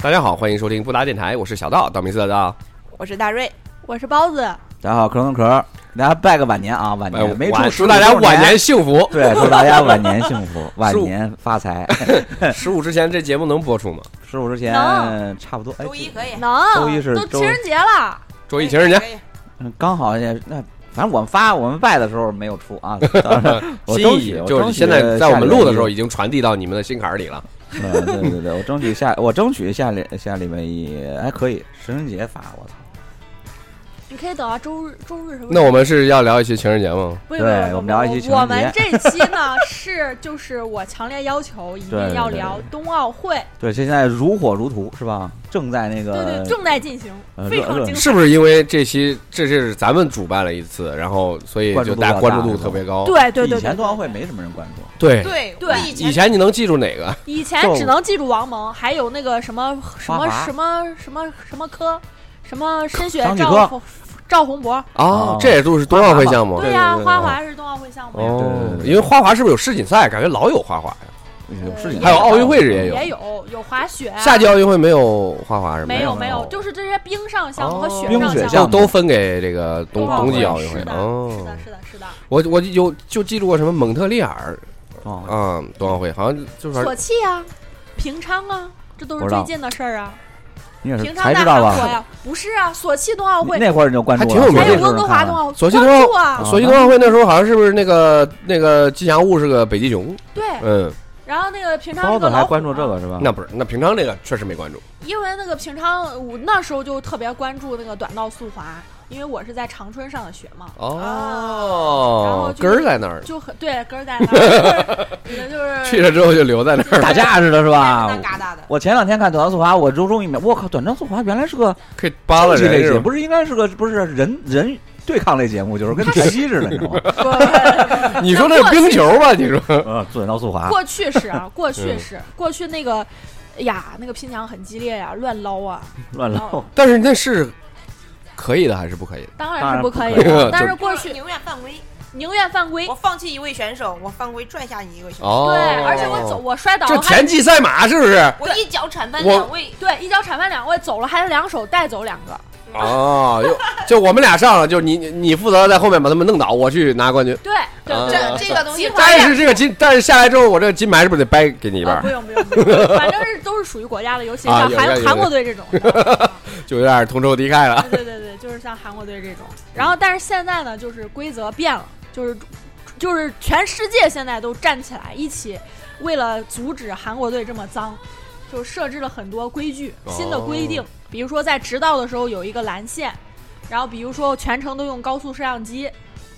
大家好，欢迎收听布达电台，我是小道，道明寺的道。我是大瑞，我是包子，大家好，壳壳壳，给大家拜个晚年啊，晚哎年没祝祝大家晚年，幸福。对，祝大家晚年幸福，晚年发财。十五之前这节目能播出吗？十五之前能。差不多，哎周一可以，能。周一是都情人节了，周一情人节？嗯刚好也那，反正我们发我们拜的时候没有出啊，我意就是现在在我们录的时候已经传递到你们的心坎儿里了。对对对，我争取下我争取下里下里面一还可以，情人节发，我操，你可以等到周日周日什么？那我们是要聊一期情人节吗？不不不不对我们聊一期情人节我们这期呢 是就是我强烈要求一定要对对聊冬奥会，对，现在如火如荼是吧？正在那个对对，正在进行，非常精彩。是不是因为这期这是咱们主办了一次，然后所以就大家关注度特别高？对对对，对以前冬奥会没什么人关注，对对对以前以前你能记住哪个？以前只能记住王蒙，还有那个什么什么什么什么什么科，什么申雪赵洪赵宏博，哦哦，这也都是冬奥会项目。对呀，对花滑是冬奥会项目呀，哦对对，对因为花滑是不是有世锦赛？感觉老有花滑呀。有事情还有奥运会是也有也有有滑雪啊，夏季奥运会没有花滑是吗？没有没没有有，就是这些冰上项目和哦雪上项目。项目都都分给这个冬冬季奥运会是的，哦。是的，是的，是的。我我有就记住过什么蒙特利尔哦，啊，冬奥会好像就是索契啊，平昌啊，这都是最近的事儿啊。你也是平昌在才知道吧？韩国呀，不是啊，索契冬奥会，那会儿你就关注了，还挺有名的还有温哥华冬奥会，索契冬奥关注啊，索契冬奥会那时候好像是不是那个那个吉祥物是个北极熊？对。嗯，然后那个平常包是个老虎子还关注嘛这个是吧？那不是，那平常这个确实没关注。因为那个平常，我那时候就特别关注那个短道速滑，因为我是在长春上的学嘛，哦然哦后，根儿在那儿，就很对根儿在那儿，就是就 是去了之后就留在那儿，打架似的是吧那？嘎达的，我前两天看短道速滑，我就终于明白，我靠，短道速滑原来是个可以扒拉竞技类节目？不是应该是个不是人人对抗类节目，就是跟拳击似的，你知道吗？你说那是冰球吧？你说呃，短道速滑，过去是啊，过去嗯是过去那个，哎呀，那个拼抢很激烈呀，乱捞啊，乱捞，但是那是可以的还是不可以的？当然是不可以的。但是过去宁愿犯规，宁愿犯规我，放弃一位选手，我犯规拽下你一个选手，哦，对，而且我走，我摔倒这了，还田忌赛马是不是？我一脚铲翻两位，对一脚铲翻两位，走了还得两手带走两个，哦，就就我们俩上了，就你你你负责在后面把他们弄倒，我去拿冠军。对对啊，这这个东西但是这个金，但是下来之后，我这个金牌是不是得掰给你一半？啊不用不用不用，反正是都是属于国家的，尤其像韩韩国队这种。啊 就有点同仇敌忾了。对对对，就是像韩国队这种。然后，但是现在呢，就是规则变了，就是就是全世界现在都站起来，一起为了阻止韩国队这么脏，就设置了很多规矩、新的规定。比如说在直道的时候有一个蓝线，然后比如说全程都用高速摄像机，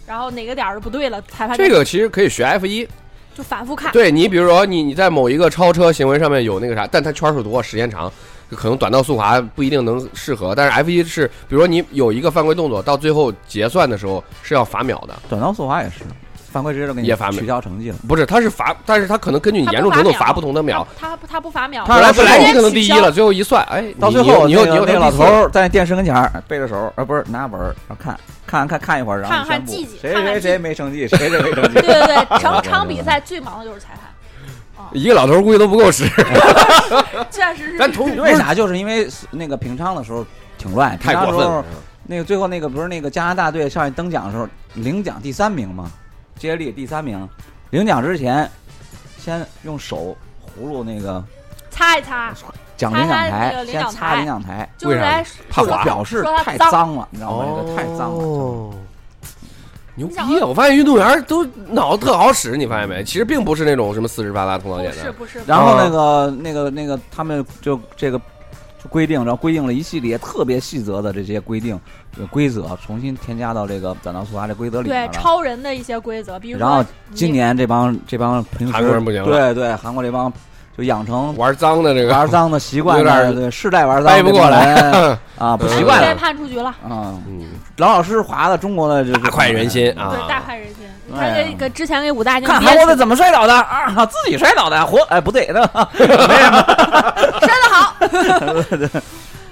然后哪个点儿不对了，裁判这个其实可以学 F 一，就反复看。对你比如说你你在某一个超车行为上面有那个啥，但它圈数多，时间长，可能短道速滑不一定能适合。但是 F 一是，比如说你有一个犯规动作，到最后结算的时候是要罚秒的，短道速滑也是，犯规直接就给你也罚取消成绩了。不是，他是罚，但是他可能根据你严重程度罚罚不同的秒。他他他不罚秒，他本来本来你可能第一了，最后一算，哎，到最后你又你又那个老头儿在电视跟前儿背着手，啊不是拿本儿，然后看看看看一会儿，然后看看谁谁谁没成绩，谁谁没成绩 对。对对，整场比赛最忙的就是裁判，一个老头儿估计都不够使。确实是。咱同为啥？就是因为那个平昌的时候挺乱，太过分平昌的时候了。那个最后那个不是那个加拿大队上去登奖的时候，领奖第三名嘛，接力第三名，领奖之前先用手葫芦那个擦一擦，奖领奖台先擦领奖台，就是来就是怕滑表示太脏脏了，你知道吗？这个太脏了。哦牛逼啊！我发现运动员都脑子特好使，你发现没？其实并不是那种什么四肢发达、头脑不简单。是不是，然后那个那个那个他们就这个就规定，然后规定了一系列特别细则的这些规定呃规则，重新添加到这个短道速滑这规则里面。对超人的一些规则，比如说然后今年这帮这帮平时韩国人不行了对对，韩国这帮就养成玩脏的这个玩脏的习惯有点，对世代玩脏掰不过来 啊，不习惯被了判出局了，啊。嗯，老老实实划的中国的这大快人心啊！对，大快人心。他哎呀给给之前给武大靖看韩国的怎么摔倒的啊？自己摔倒的，活哎不对，那 没有。摔得好，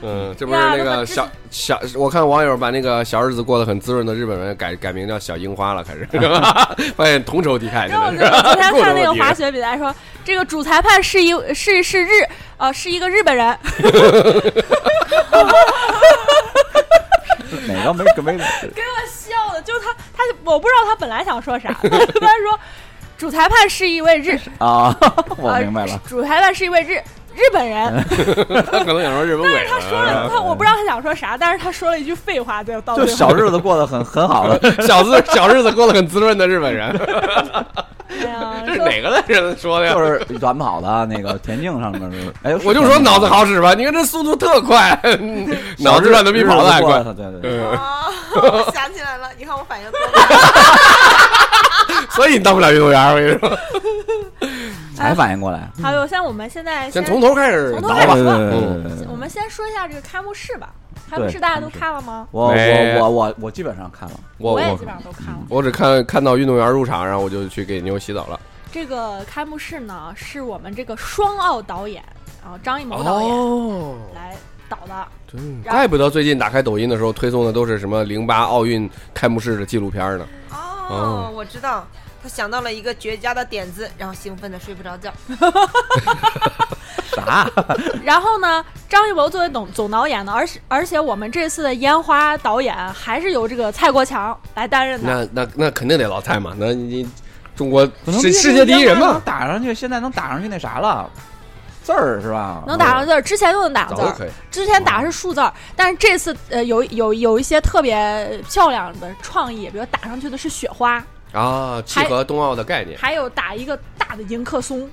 嗯，这不是那个小小，我看网友把那个小日子过得很滋润的日本人改改名叫小樱花了，开始 发现同仇敌忾，然后我真 的是昨天看那个滑雪比赛说，这个主裁判是一是是日呃，是一个日本人，哪个没没给我笑的，就是他他我不知道他本来想说啥，他说主裁判是一位日，啊？我呃明白了，主裁判是一位日日本人，他可能想说日本鬼呢。他说了他我不知道他想说啥，但是他说了一句废话，对，到就小日子过得很很好的。小 日小日子过得很滋润的日本人，哎呀，这是哪个人说的呀？就是短跑的那个田径上面是，哎，我就说脑子好使吧，你看这速度特快，脑子转的比跑的还快。对对对，嗯，啊，我想起来了，你看我反应多快。所以你当不了运动员，我跟你说。才反应过来。还有像我们现在先从头开始从头开始。我们先说一下这个开幕式吧。开幕式大家都看了吗？我我我我我基本上看了，我我也基本上都看了。我只看看到运动员入场，然后我就去给牛洗澡了。这个开幕式呢，是我们这个双奥导演，然后张艺谋导演哦，来导的。对，然后怪不得最近打开抖音的时候推送的都是什么零八奥运开幕式的纪录片呢。哦，我知道，他想到了一个绝佳的点子，然后兴奋的睡不着觉。啥？然后呢，张艺谋作为总总导演呢，而且而且我们这次的烟花导演还是由这个蔡国强来担任的。那那那肯定得老蔡嘛，那你中国世世界第一人嘛，打上去，现在能打上去那啥了，字儿是吧？能打上字儿，之前就能打上字儿。之前打是数字儿，但是这次呃有有有一些特别漂亮的创意，比如打上去的是雪花，啊，契合冬奥的概念。还有打一个大的迎客松。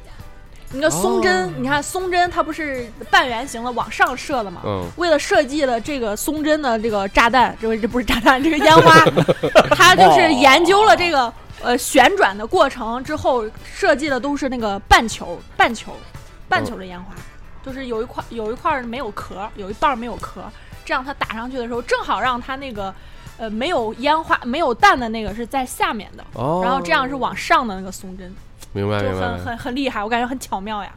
你看松针，哦你看松针，它不是半圆形的往上射的吗？嗯，为了设计了这个松针的这个炸弹，这这不是炸弹，这是烟花，他就是研究了这个呃旋转的过程之后，设计的都是那个半球、半球、半球的烟花，就是有一块有一块儿没有壳，有一半儿没有壳，这样它打上去的时候，正好让它那个呃没有烟花、没有弹的那个是在下面的，哦，然后这样是往上的那个松针，明白明白很。很很厉害，我感觉很巧妙呀。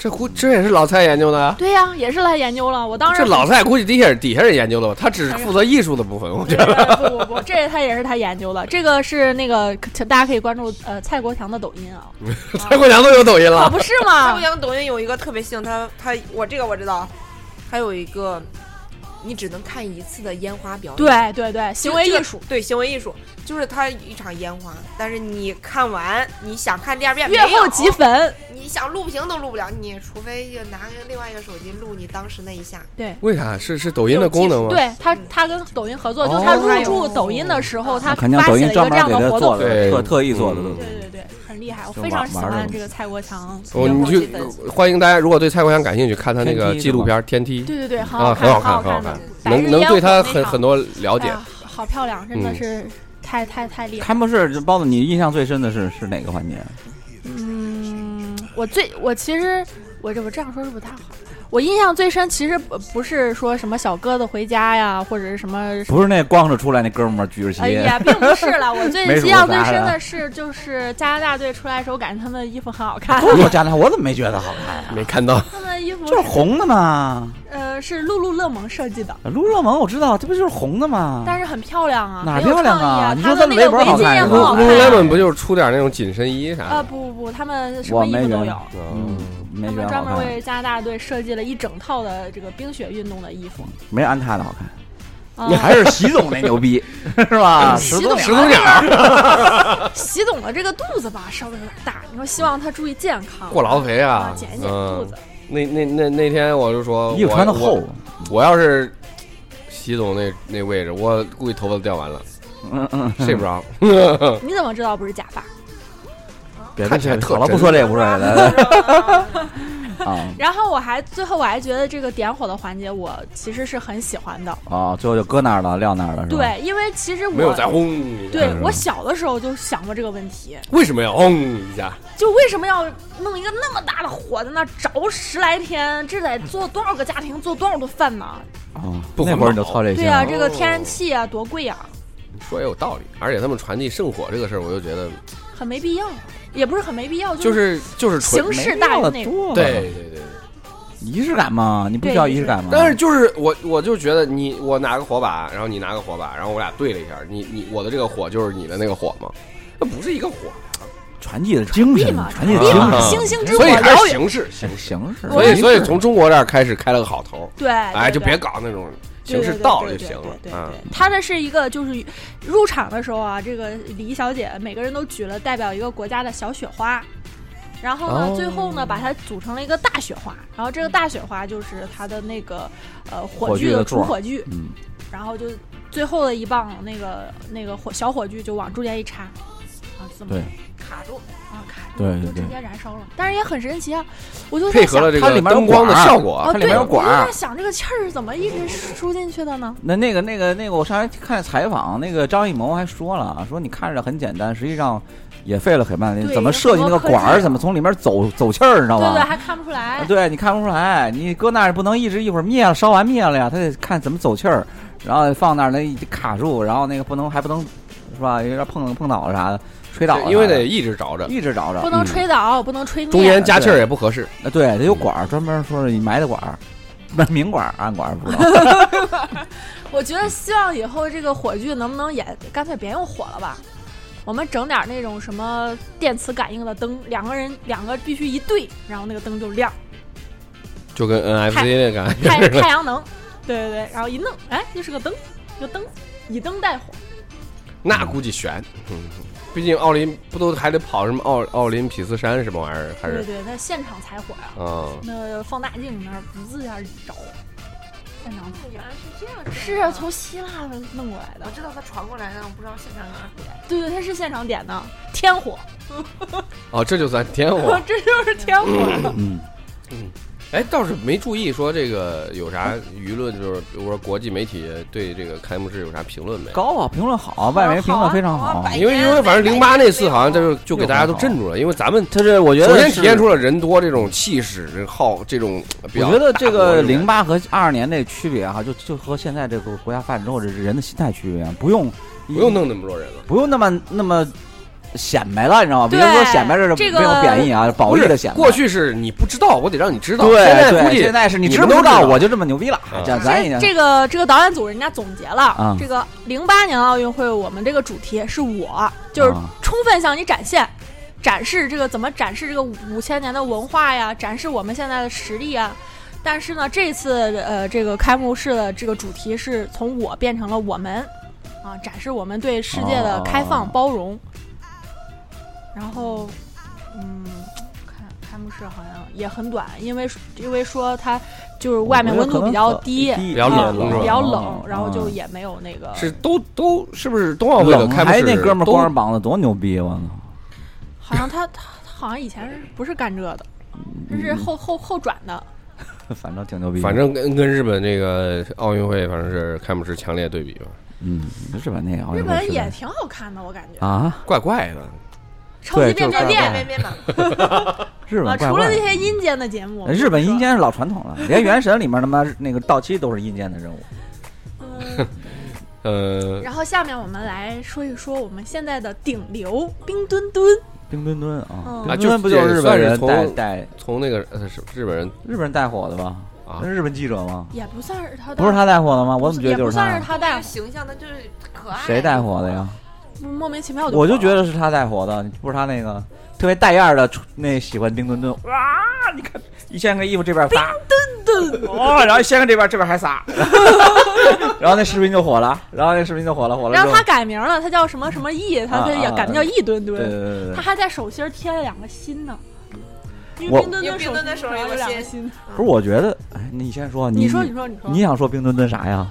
这估这也是老蔡研究的啊。对呀、也是他研究了，我当时这老蔡估计底下底下人研究的吧，他只是负责艺术的部分，我觉得。不不不，这他也是他研究的。这个是那个，大家可以关注呃蔡国强的抖音啊，蔡国强都有抖音可了，不是吗蔡国？强抖音有一个特别性，他他我这个我知道，还有一个你只能看一次的烟花表演。对对对，行为艺术，对行为艺术，就是它一场烟花，但是你看完，你想看第二遍，月没有后即焚。你想录屏都录不了，你除非就拿个另外一个手机录你当时那一下。对。为啥？是是抖音的功能吗？对他，他跟抖音合作，就是他哦入驻抖音的时候，他肯定发起了一个这抖音专门样的活动。给他做的，对特特意做的，嗯对对对，很厉害，我非常喜欢这个蔡国强。哦，你去欢迎大家，如果对蔡国强感兴趣，看他那个纪录片《天梯》对对对，很啊，看，很好看，很好看，，能能对他很很多了解哎。好漂亮，真的嗯是太太太厉害。开幕式，包子，你印象最深的是是哪个环节？嗯，我最我其实我这我这样说是不太好。我印象最深，其实不不是说什么小鸽子回家呀，或者是什么。不是那光着出来那哥们儿举着旗，哎呀，并不是了。我最印象最深的是，就是加拿大队出来的时候，感觉他们的衣服很好看。我加拿大，我怎么没觉得好看呀？没看到，他们的衣服就是红的嘛，呃是露露乐蒙设计的，露露蒙我知道，这不就是红的吗？但是很漂亮啊，哪漂亮啊？啊你说咱们围脖好看是吧很好看啊。Lululemon 不就是出点那种紧身衣啥呃的？不不不，他们什么衣服都有。嗯，他没觉得专门为，加拿大队设计了一整套的这个冰雪运动的衣服。没安踏的好看。你还是习总那牛逼，是吧？习总始祖鸟习总的这个肚子吧，稍微有点大，你说希望他注意健康，过劳肥啊啊，减一减肚嗯子。。那那那那天我就说，衣服穿的厚我，我要是习总那那位置，我估计头发都掉完了，嗯嗯，睡不着。你怎么知道不是假发？别看起来特好了，不说这个，不说这个来来 啊然后我还最后我还觉得这个点火的环节，我其实是很喜欢的。啊！最后就搁那儿了，撂那儿了，是吧？对，因为其实我没有再轰一下，对嗯我小的时候就想过这个问题，为什么要轰一下？就为什么要弄一个那么大的火在那着十来天？这得做多少个家庭做多少顿饭呢？啊，不环那会儿你就操这心对呀、这个天然气啊，多贵啊，说也有道理，而且他们传递圣火这个事儿，我就觉得很没必要，也不是很没必要，就是是就是纯形式大于内容。多对对对对。仪式感嘛，你不需要仪式感吗？但是就是我，我就觉得你我拿个火把，然后你拿个火把，然后我俩对了一下，你你我的这个火就是你的那个火吗？那不是一个火，传递的精神嘛，传递的精神，星星之火所以还。是形式，形式。形式。所以，所以从中国这儿开始开了个好头，对，哎，就别搞那种对形式对对对到了就行对对了，啊对，他的是一个就是入场的时候啊，这个礼仪小姐每个人都举了代表一个国家的小雪花。然后呢，哦最后呢，把它组成了一个大雪花。然后这个大雪花就是它的那个呃火火炬的主火炬，嗯，然后就最后的一棒那个那个火小火炬就往中间一插，啊，这么对卡住，啊卡住，对对对就直接燃烧了。但是也很神奇啊，我就配合了这个它里面有灯光的效果它里面有我就管儿在想这个气儿是怎么一直输进去的呢？那那个那个那个，我上来看采访，那个张艺谋还说了，说你看着很简单，实际上也费了很半劲，怎么设计那个管儿，怎么从里面走走气儿，你知道对对，吗？还看不出来啊。对你看不出来，你搁那儿不能一直一会儿灭了，烧完灭了呀，他得看怎么走气儿，然后放那儿那卡住，然后那个不能还不能是吧？有点碰碰倒啥的，吹倒了，因为得一直着着，一直着着，不能嗯吹倒，不能吹灭。中间加气儿也不合适。啊，对，得有管儿，专门说是你埋的管儿，不 是明管儿暗管儿不知道。我觉得希望以后这个火炬能不能也干脆别用火了吧？我们整点那种什么电磁感应的灯，两个人两个必须一对，然后那个灯就亮，就跟 NFC 那感觉太。太阳能，对对对，然后一弄，哎，就是个灯，一个灯，以灯带火。那估计悬，嗯，毕竟奥林不都还得跑什么奥奥林匹斯山什么玩意儿？还是对对，那现场采火呀、啊，那放大镜那儿不自下找，现场原来是这样，是啊，从希腊弄过来的我，知道他传过来的，我不知道现场哪儿点。对对，他是现场点的天火，哦，这就算天火。这就是天火。嗯嗯，哎，倒是没注意说这个有啥舆论，就是比如说国际媒体对这个开幕式有啥评论没？高啊，评论好，外媒评论非常好。因为因为反正零八那次好像就就给大家都镇住了，因为咱们他是我觉得首先体现出了人多这种气势，这好这种比较我觉得这个零八和二二年那区别哈，就就和现在这个国家发展之后这人的心态区别，不用不用弄那么多人了。不用那么那么显摆了，你知道吗？比对如说显摆这这个没有贬义啊，褒义的显摆。过去是你不知道，我得让你知道。对现在估对，计现在是你你知不知道，我就这么牛逼了啊。这咱也这这个这个导演组人家总结了，啊这个零八年奥运会我们这个主题是我，就是啊充分向你展现。展示这个怎么展示这个五千年的文化呀，展示我们现在的实力啊。但是呢，这次呃这个开幕式的这个主题是从我变成了我们，啊，展示我们对世界的开放哦包容。然后，嗯，开开幕式好像也很短，因为因为说它就是外面温度比较低，比较冷比较嗯冷，然后就也没有那个。是都都是不是冬奥会的，开幕式还那哥们光着膀子多牛逼，我操！好像他他他好像以前是不是干这的，这是后后后转的。反正挺牛逼。反正跟跟日本这个奥运会反正是开幕式强烈对比吧，嗯，日本那个奥运日本也挺好看的，我感觉。啊，怪怪的。超级变变对变变变嘛，啊！日本怪除了那。些阴间的节目，日本阴间，是老传统了，连《原神》里面他妈那个到期都是阴间的任务。嗯。呃，然后下面我们来说一说我们现在的顶流冰墩墩。冰墩墩啊，嗯冰墩墩不就是日本人带带从那个呃是日本人日本人带火的吧？啊那是日本记者吗？也不算是他，不是他带火的吗？我怎么觉得就是不算是他？带火，形象的就是可爱。谁带火的呀？莫名其妙我就觉得得是他带火的，不是他那个特别带样儿的那喜欢冰墩墩。哇，你看一掀开衣服这边冰，墩墩，哦，然后一掀开这边这边还撒，然后那视频就火了，然后那视频就火了，火了然后他改名了，他叫什么什么易，他他也改名叫易墩对墩，对对对对，他还在手心儿贴了两个心呢。因我为冰墩墩手里有两个心。不是我觉得，哎，你先说，你你说你说你说，你想说冰墩墩啥呀？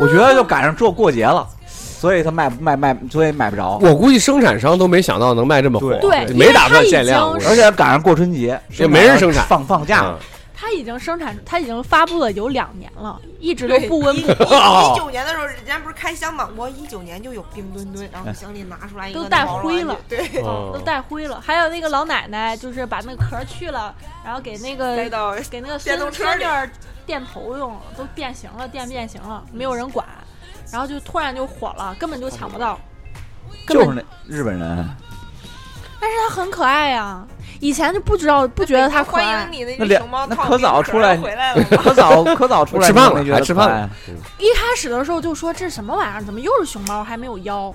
我觉得就赶上这过节了，所以他卖卖卖，所以买不着。我估计生产商都没想到能卖这么火，对。对没打算限量，而且赶上过春节，也没人生产。放放假，啊他已经生产，他已经发布了有两年了，一直都不温不火。一九年的时候，人家不是开箱嘛？我一九年就有冰墩墩，然后箱里拿出来一个都带灰了。对，哦都带灰了，还有那个老奶奶，就是把那个壳去了，然后给那个给那个电孙动车里。孙女儿电头用了，都变形了，电变形了，没有人管，然后就突然就火了，根本就抢不到，就是那日本人，但是他很可爱呀、以前就不知道不觉得他可欢爱迎，你的那熊猫那可早出来回来了？可早可早出来，吃饭了还吃饭了一开始的时候就说这什么玩意儿，怎么又是熊猫还没有腰？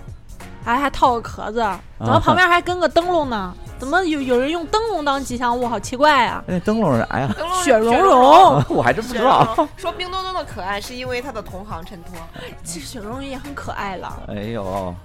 还还套个壳子，怎么旁边还跟个灯笼呢？怎么有有人用灯笼当吉祥物？好奇怪啊！那灯笼是啥呀？灯笼是雪融融融，我还真不知道。说冰墩墩的可爱是因为它的同行衬托。其实雪融融也很可爱了。哎呦，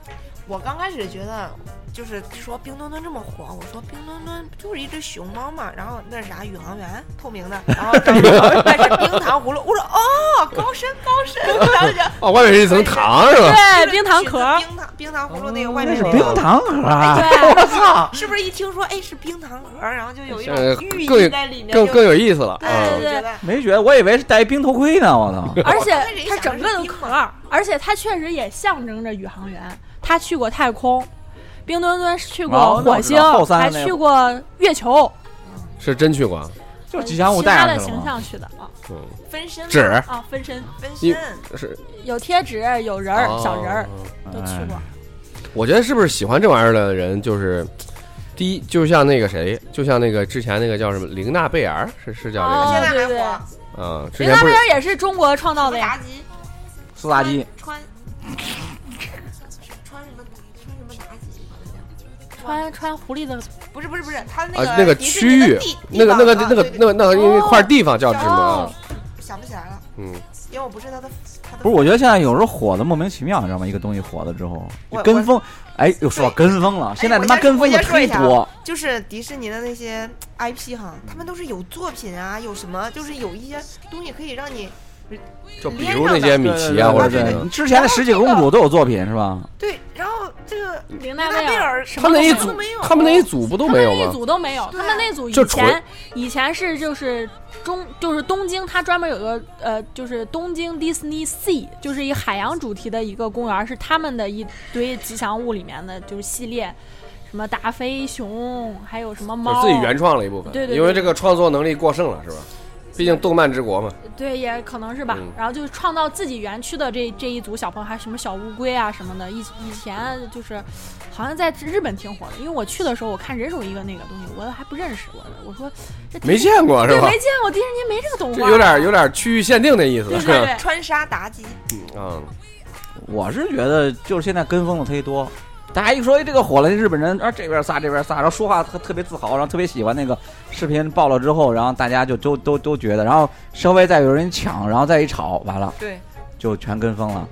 我刚开始觉得，就是说冰墩墩这么火，我说冰墩墩不就是一只熊猫嘛，然后那是啥宇航员，透明的，然后找那是冰糖葫芦，我说哦，高深高深，然后就哦，外面是一层糖是吧？对，冰糖壳，冰糖冰糖葫芦那个外面是。冰糖盒啊！对我操！是不是一听说哎是冰糖盒，然后就有一种呃寓意在里面，就更更有意思了。对，对对没觉得，我以为是戴冰头盔呢。我操！而且它整个的壳儿，而且它确实也象征着宇航员。他去过太空，冰墩墩去过火星还去过月球，是真去过，就是吉祥物带他的形带上去了嘛。象去的。啊嗯，分身纸。啊，分身分一身，是。有贴纸，有人儿、哦小人儿都去过。我觉得是不是喜欢这玩意儿的人，就是第一，就像那个谁，就像那个之前那个叫什么玲娜贝尔，是是叫这哦个现在对对还火。嗯，之林娜贝前不是尔也是中国创造的呀，苏妲己，穿穿穿狐狸的不是不是不是，他那啊那个区域，那个那个那个那个那个哦那块地方叫什么哦？想不起来了，嗯，因为我不是他的他的不是，我觉得现在有时候火的莫名其妙，你知道吗？一个东西火了之后跟风，哎，又说到跟风了。现在他妈跟风的忒多。就是迪士尼的那些 IP 哈，他们都是有作品啊，有什么就是有一些东西可以让你就比如那些米奇啊，或者是你之前的十几个公主都有作品是吧？对，然后这个玲娜娜贝尔他们那一组都没有，他们那一组不都他们那一没有吗？组都没有，他们那组以前以前是就是中就是东京，它专门有个呃就是东京 Disney Sea，就是一海洋主题的一个公园，是他们的一堆吉祥物里面的就是系列，什么达菲熊，还有什么就猫，自己原创了一部分，对对对因为这个创作能力过剩了，是吧？毕竟动漫之国嘛。对，也可能是吧。嗯然后就是创造自己园区的这这一组小朋友，还有什么小乌龟啊什么的。以以前就是好像在日本挺火的，因为我去的时候，我看人手一个那个东西，我还不认识我的，我说这没见过是吧没？见过迪士尼没这个动画，这有点有点区域限定的意思，对？对对。穿沙妲己，嗯，我是觉得就是现在跟风的忒多。大家一说哎这个火了，日本人啊这边撒这边撒，然后说话特特别自豪，然后特别喜欢那个视频爆了之后，然后大家就都都都觉得，然后稍微再有人抢，然后再一吵，完了对，就全跟风了。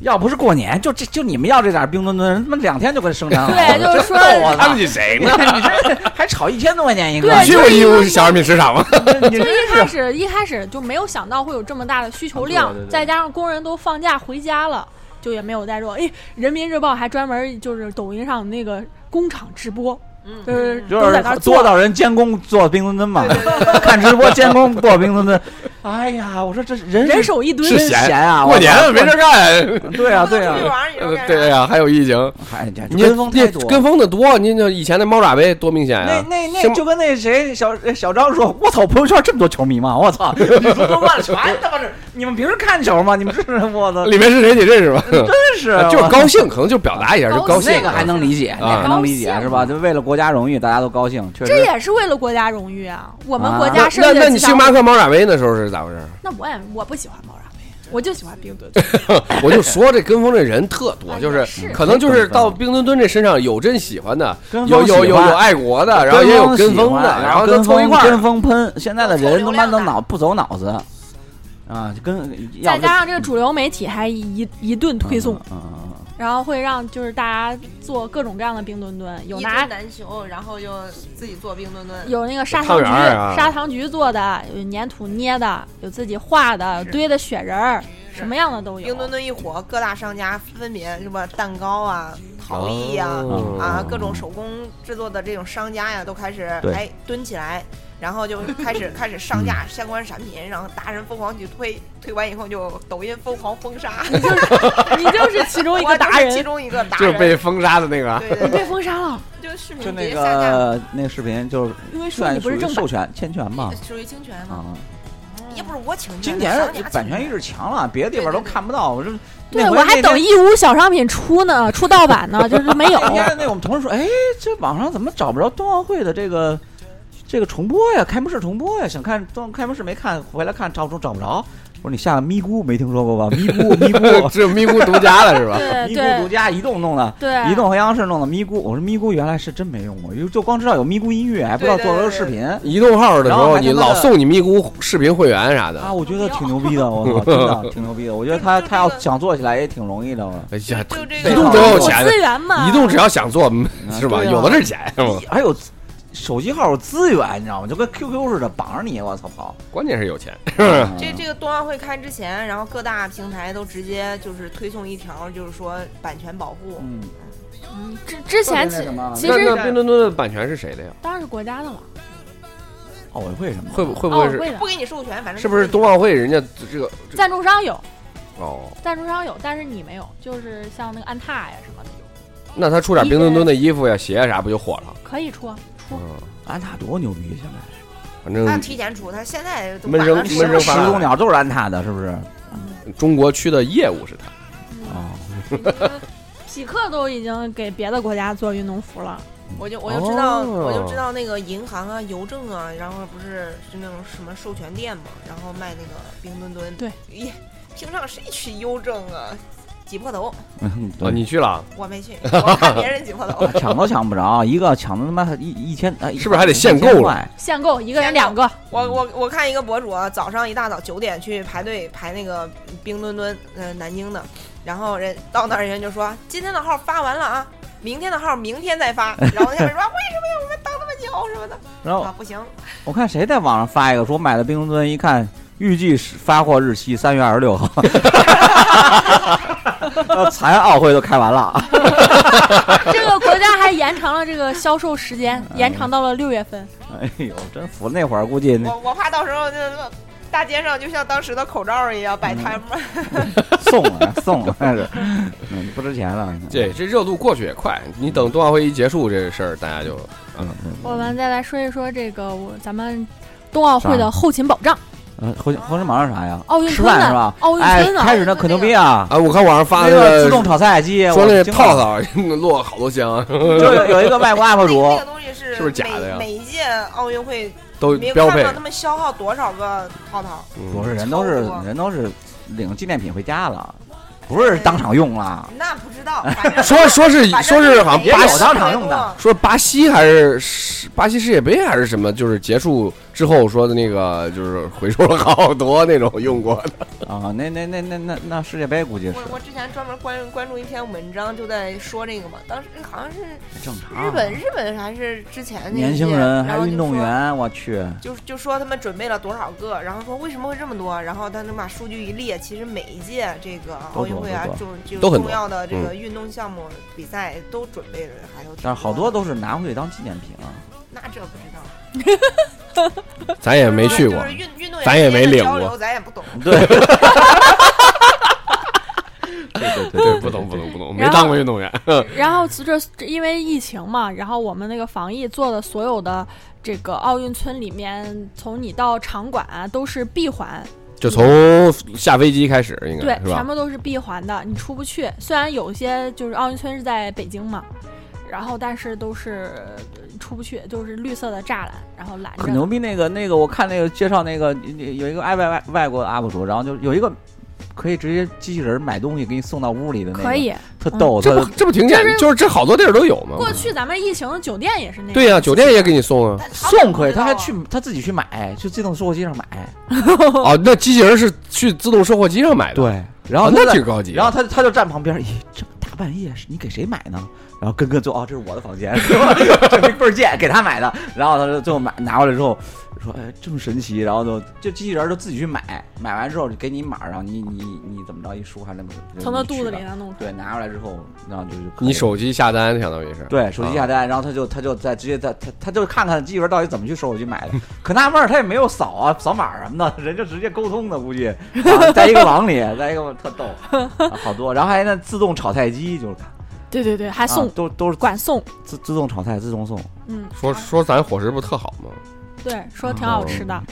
要不是过年，就这就你们要这点冰墩墩，他妈两天就给生产好了。对就是说真逗我操看不！起谁呢？你这还炒一千多块钱一个，去过义乌小商品市场吗？你这就 一开始一开始就没有想到会有这么大的需求量，再加上工人都放假回家了，就也没有再说。哎，人民日报还专门就是抖音上那个工厂直播，嗯，就是就是都在那儿做。多到人监工做冰墩墩嘛，看直播监工做冰墩墩。哎呀，我说这人人手一吨，是真闲闲啊！过年了没事干，对啊对啊出去，玩儿你说呃干啥？对呀，还有疫情，还跟风太多。跟风的多，你就以前那猫爪杯多明显那呀！那那行就跟那谁小小张说，我操，朋友圈这么多球迷吗？我操，你说都乱了，全他妈是你们平时看球吗？你们是我操，里面是谁你认识吗？真是啊就是高兴，可能就表达一下，就高兴。那个还能理解，那啊还能理解是吧？就为了国家荣誉，大家都高兴，确实。这也是为了国家荣誉啊！我们啊国家剩下那那你星巴克猫爪杯那时候是咋回事？那我也我不喜欢猫爪杯，我就喜欢冰墩墩。我就说这跟风这人特多，哎就是是可能就是到冰墩墩这身上有真喜欢的，有有有有爱国的，然后也有跟风的，然然后都跟风凑一块儿跟。风喷。现在的人他妈的都脑不走脑子啊，就跟再加上这个主流媒体还一一顿推送，嗯嗯嗯然后会让就是大家做各种各样的冰墩墩，有拿吨难求，然后又自己做冰墩墩。有那个砂糖橘，啊。砂糖橘做的，有粘土捏的，有自己画的，有堆的雪人儿，是什么样的都有冰。墩墩一火，各大商家分别什么蛋糕啊、陶艺呀、哦啊，各种手工制作的这种商家呀，都开始哎蹲起来，然后就开始开始上架相关产品，然后达人疯狂去推，推完以后就抖音疯狂封杀，你就是其中一个达人，其中一个达人，就是被封杀的那个，对对对，你被封杀了，就视就那频直接下架，个那个视频就是因为你不是正授权侵权嘛属于侵权嘛，啊。今，年版权意识强了，别的地方都看不到。我这对，那我还等义乌小商品出呢，出盗版呢，就是没有。那天那我们同事说，哎，这网上怎么找不着冬奥会的这个这个重播呀？开幕式重播呀？想看冬开幕式没看，回来看找不找不着。我说你下个咪咕没听说过吧？咪咕 咪咕只有咪咕独家的是吧？咪咕独家移动弄的。对，移动和央视弄的咪咕，我说咪咕原来是真没用过，因为就光知道有咪咕音乐，还不知道做了个视频移动号的时候，你老送你咪咕视频会员啥的。啊，我觉得挺牛逼的，我操，真的挺牛逼的。我觉得他他要想做起来也挺容易的，我哎呀，移动多有有钱资源嘛，移动只要想做，嗯是吧？有的是钱，是吧？还有手机号有资源，你知道吗？就跟 QQ 似的绑着你，我操跑。关键是有钱。嗯 这这个冬奥会开之前，然后各大平台都直接就是推送一条，就是说版权保护。嗯，嗯，之之前其其实那那冰墩墩的版权是谁的呀？当然是国家的了，奥委会什么会不会不会是不给你授权，反正是不是冬奥会人家这个这赞助商有，哦？赞助商有，但是你没有，就是像那个安踏呀什么的有，那他出点冰墩墩的衣服呀、鞋呀啥，不就火了？可以出出。嗯，安踏多牛逼，现在反正他提前出，他现在都闷声晚了十闷声发大始祖鸟都是安踏的，是不是？中国区的业务是他。哦，匹克都已经给别的国家做运动服了，我就我就知道，哦我就知道那个银行啊、邮政啊，然后不是是那种什么授权店嘛，然后卖那个冰墩墩。对，咦，平常谁去邮政啊？挤破头，嗯你去了，我没去，我看别人挤破头。抢都抢不着，一个抢的他妈一一千，呃是不是还得限购了？限购一个人两个，我我我看一个博主啊，早上一大早九点去排队排那个冰墩墩，呃，南京的，然后人到那儿人就说今天的号发完了啊，明天的号明天再发，然后那边说为什么呀？我们等那么久什么的。然后啊，不行，我看谁在网上发一个说买的冰墩墩，一看预计是发货日期三月二十六号，呃，残奥会都开完了，这个国家还延长了这个销售时间，延长到了六月份。哎呦，真服！那会儿估计那我我怕到时候就大街上就像当时的口罩一样摆摊嘛。送了送了，但是嗯不值钱了。对这热度过去也快，你等冬奥会一结束，这个事儿大家就嗯嗯我们再来说一说这个我咱们冬奥会的后勤保障，嗯，后后身马上啥呀？奥运吃饭是吧？奥运哎开始那可牛逼啊！啊，我看网上发那那个自动炒菜机，说那套套落好多箱，就有有一个外国 UP 主那，个东西是是不是假的呀每每一届奥运会，都没标配看他们消耗多少个套套。嗯不是人都是人都是领纪念品回家了，不是当场用了。那不知道，说说是说是好像巴西当场用的说巴西还是世巴西世界杯还是什么，就是结束之后说的那个，就是回收了好多那种用过的。啊，那那那那那那世界杯估计是我我之前专门关关注一篇文章，就在说这个嘛。当时好像是正常。日本，日本还是之前那一年轻人还然后就说运动员，我去，就就说他们准备了多少个，然后说为什么会这么多，然后他能把数据一列，其实每一届这个奥运会啊就都很多重要的这个运动项目比赛都准备的还有但是好多都是拿回去当纪念品啊。那这不知道，咱也没去过就是运运动员咱也没领过，咱也不懂。对，对对对，不懂不懂不懂，没当过运动员。然后随着因为疫情嘛，然后我们那个防疫做的所有的这个奥运村里面，从你到场馆啊都是闭环，就从下飞机开始，应该，对全？部都是闭环的，你出不去。虽然有些就是奥运村是在北京嘛，然后但是都是呃出不去，就是绿色的栅栏，然后拦着的。很牛逼。那个那个，我看那个介绍那个有一个爱外外外国的 UP 主，然后就有一个可以直接机器人买东西给你送到屋里的那个，可以，特逗。这不这不挺简单？就是这好多地儿都有嘛。过去咱们疫情酒店也是那样。对呀，酒店也给你送啊。送可以，他还去他自己去买，去自动售货机上买。哦，那机器人是去自动售货机上买的。对，然后那挺高级。然后他他就站旁边，咦，这么大半夜是你给谁买呢？然后跟跟最后哦，这是我的房间，是吧？这倍儿贱，给他买的。然后他就最后买拿过来之后说，哎，这么神奇。然后就就机器人就自己去买，买完之后就给你码，然后你你你怎么着一输还那么从他肚子里拿？弄出来对，拿过来之后，然后就就你手机下单相当于是。对手机下单，然后他就他就在直接在他他就看看机器人到底怎么去收手机买的，可纳闷儿他也没有扫啊扫码什么的，人就直接沟通的估计，啊在一个网里，在一个特逗，啊 好多，然后还那自动炒菜机就是看对对对，还送、啊、都都是管送，自自动炒菜自动送，嗯，说说咱伙食不特好吗？对，说挺好吃的。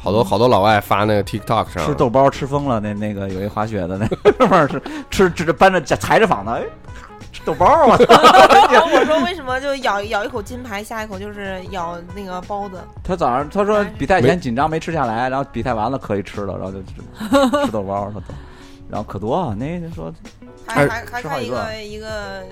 好多好多老外发那个 TikTok 上吃豆包吃疯了，那那个有一滑雪的那哥们儿是吃吃着搬着踩着膀子，哎，吃豆包啊，我操！然后我说为什么就咬咬一口金牌，下一口就是咬那个包子？他早上他说比赛前紧张没吃下来，然后比赛完了可以吃了，然后就吃吃豆包儿，他都，然后可多啊，那那说还还还看一个一个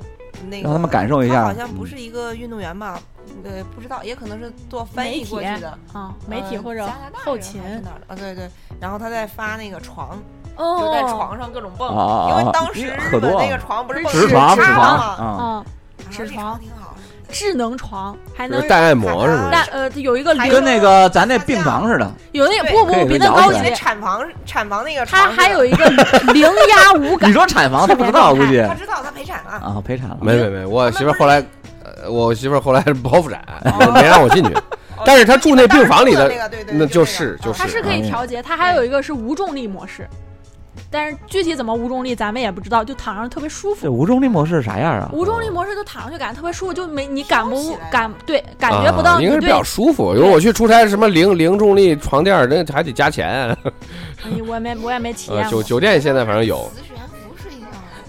那个，让他们感受一下他好像不是一个运动员吧？呃，不知道，也可能是做翻译过去的。啊，媒体呃或者加拿大人后勤还是哪儿的啊？对对，然后他在发那个床，哦，就在床上各种蹦，因为当时日本那个床不是蹦纸纸床纸纸床嘛，啊，嗯，然后这纸床床挺好。智能床还能带按摩是不但是？呃有一个跟那个咱那病房似的，有那不不不比那高级那，产房产房那个它还有一个零压无感 你，说产房他不知道估计他知道他陪产了，啊陪产了，没没没，我媳妇后来，呃，我媳妇后来是剖腹产，哦没让我进去。但是他住那病房里的那个对对，那就就是就它是可以调节，它还有一个是无重力模式，但是具体怎么无重力咱们也不知道，就躺上特别舒这服。无重力模式是啥样啊？无重力模式就躺上去感觉特别舒服，就没你感不感对感觉不到你啊应该是比较舒服。因为我去出差，什么零零重力床垫，那还得加钱。哎我没我也没体呃，酒，酒店现在反正有。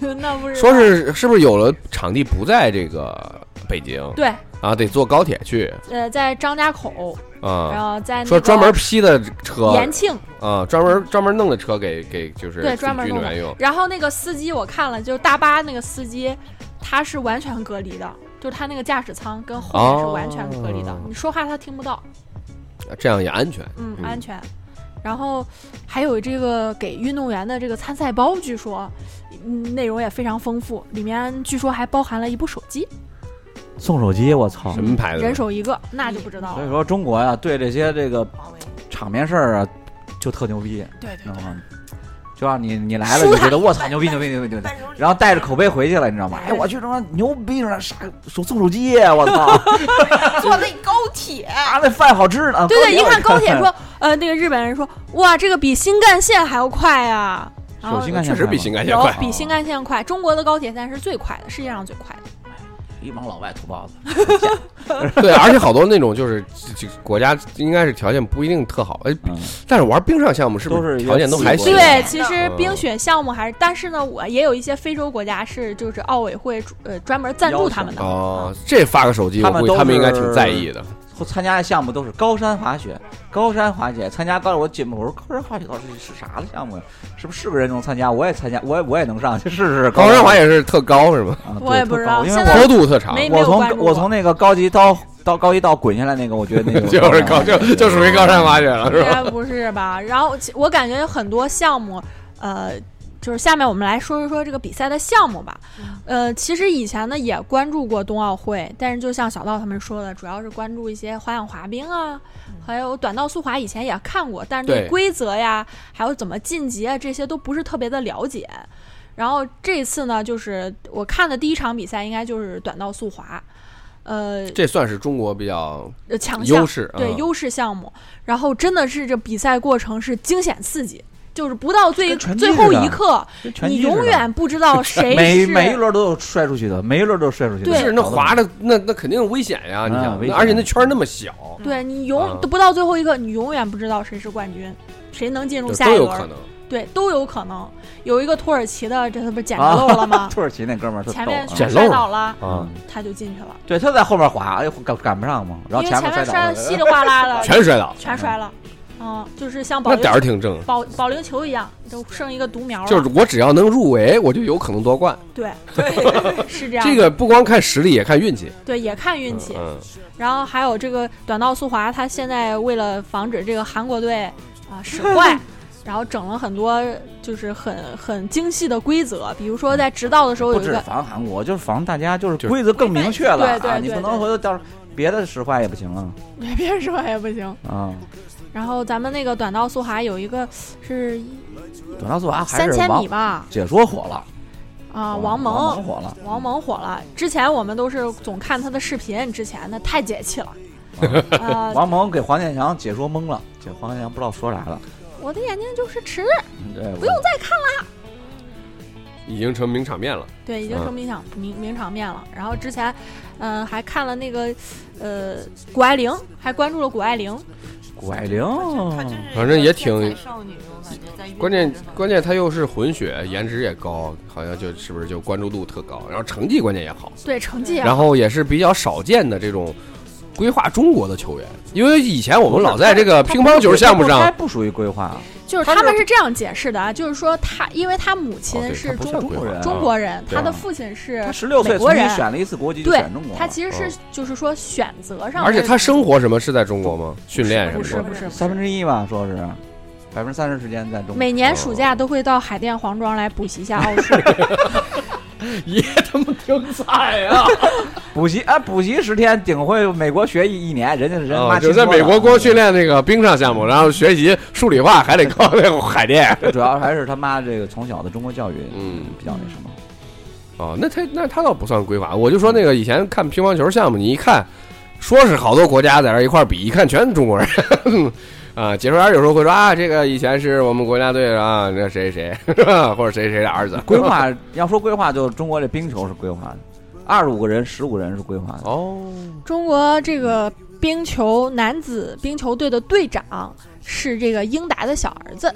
那不是说是是不是有了场地不在这个北京对啊，得坐高铁去呃在张家口啊，然啊。后在那个说专门批的车延庆，啊，专门专门弄的车给给就是对专门弄的用。然后那个司机我看了，就是大巴那个司机，他是完全隔离的，就是他那个驾驶舱跟后面是完全隔离的，哦你说话他听不到，这样也安全。嗯，安全。然后还有这个给运动员的这个参赛包，据说嗯内容也非常丰富，里面据说还包含了一部手机，送手机，我操！什么牌子？人手一个，那就不知道了。所以说中国呀，对这些这个，场面事儿啊，就特牛逼，对知道吗？就让你你来了，你就觉得我操牛逼牛逼牛逼牛逼，然后带着口碑回去了，你知道吗？哎，我去他妈牛逼啥手送手机，我操！坐那高铁，啊，那饭好吃呢。对对，一看高铁说。呃，那个日本人说，哇，这个比新干线还要快呀、然后是有新干线确实比新干线快。比新干线快，中国的高铁现在是最快的，世界上最快的。一帮老外土包子，对，而且好多那种就是这这国家应该是条件不一定特好，哎，嗯，但是玩冰上项目是不都是是条件都还行？对，其实冰雪项目还是，但是呢，我也有一些非洲国家是就是奥委会呃专门赞助他们的。哦，这发个手机，我估计他们他们应该挺在意的。参加的项目都是高山滑雪，高山滑雪参加高，我进我说高山滑雪到底是啥的项目呀？是不是是个人能参加？我也参加，我也我也能上去试试。高山滑雪是特高是吧？啊，我也不知道因为坡我度特长，我从我从那个高级到到高级到滚下来那个，我觉得那个 就是高就就属于高山滑雪了，是吧？应该不是吧？然后我感觉很多项目，呃，就是下面我们来说一说这个比赛的项目吧。呃，其实以前呢也关注过冬奥会，但是就像小道他们说的，主要是关注一些花样滑冰啊，还有短道速滑，以前也看过，但是对对规则呀，还有怎么晋级啊，这些都不是特别的了解。然后这次呢，就是我看的第一场比赛应该就是短道速滑，呃，这算是中国比较呃强项优势，嗯对优势项目，然后真的是这比赛过程是惊险刺激，就是不到最最后一刻，你永远不知道 谁每是每一轮都有摔出去的，每一轮都有摔出去的。对是那滑的那那肯定危险呀！你想嗯危，险而且那圈那么小，对你永不到最后一刻，你永远不知道谁是冠军，谁能进入下一轮，都有可能。对，都有可能。有一个土耳其的，这他不是捡 漏了吗？土耳其那哥们儿前面全摔捡漏了倒了，啊，他就进去了，对，他在后面滑，哎，赶赶不上嘛，然后因为前面面摔稀里哗啦的，全摔倒，全摔了。嗯，就是像保那龄点儿挺正。保保龄球一样，就剩一个独苗了。就是我只要能入围，我就有可能夺冠。对对，是这样。这个不光看实力，也看运气。对也看运气。嗯，然后还有这个短道速滑，他现在为了防止这个韩国队啊使坏，然后整了很多就是很很精细的规则，比如说在直道的时候不止有一个。防韩国，就是防大家，就是规则更明确了啊！你对对对对不能回头到时候别的使坏也不行啊 别使坏也不行。啊！然后咱们那个短道速滑有一个是短道速滑还三千米吧，解说火了啊，王王蒙王蒙火了，王蒙火了。之前我们都是总看他的视频，之前的太解气了。啊，王蒙给黄健翔解说懵了，这黄健翔不知道说啥了。我的眼睛就是尺，对，不用再看了。已经成名场面了。对，已经成名场名名场面了。然后之前，嗯、还看了那个，呃，谷爱凌，还关注了谷爱凌。谷爱凌，她真是反正也挺一个天才少女，我感觉在关键关键她又是混血，颜值也高，好像就是不是就关注度特高，然后成绩关键也好，对成绩也然后也是比较少见的这种规划中国的球员，因为以前我们老在这个乒乓球项目他上，不属于规划，就是他们是这样解释的啊，就是说他因为他母哦亲是中中国人，中国人，对他的父亲是他十六岁美国人选了一次国籍选中国，他其实是就是说选择上，而且他生活什么是在中国吗？训练什么的？是不是不三分是，之一吧，说是百分之三十时间在中国。每年暑假都会到海淀黄庄来补习一下奥数。也他妈挺惨呀！补习啊，补习十天顶会美国学一一年，人家是人啊，妈就在美国光训，练那个冰上项目，然后学习数理化还得靠那个海淀。主要还是他妈这个从小的中国教育，嗯比较那什么。哦，那他那他倒不算规划，我就说那个以前看乒乓球项目，你一看，说是好多国家在这一块比，一看全是中国人。啊，解说员有时候会说啊，这个以前是我们国家队啊，那谁谁谁，或者谁谁的儿子。规划要说规划，就中国这冰球是规划的，二十五个人、十五个人是规划的。哦，中国这个冰球男子冰球队的队长是这个英达的小儿子。啊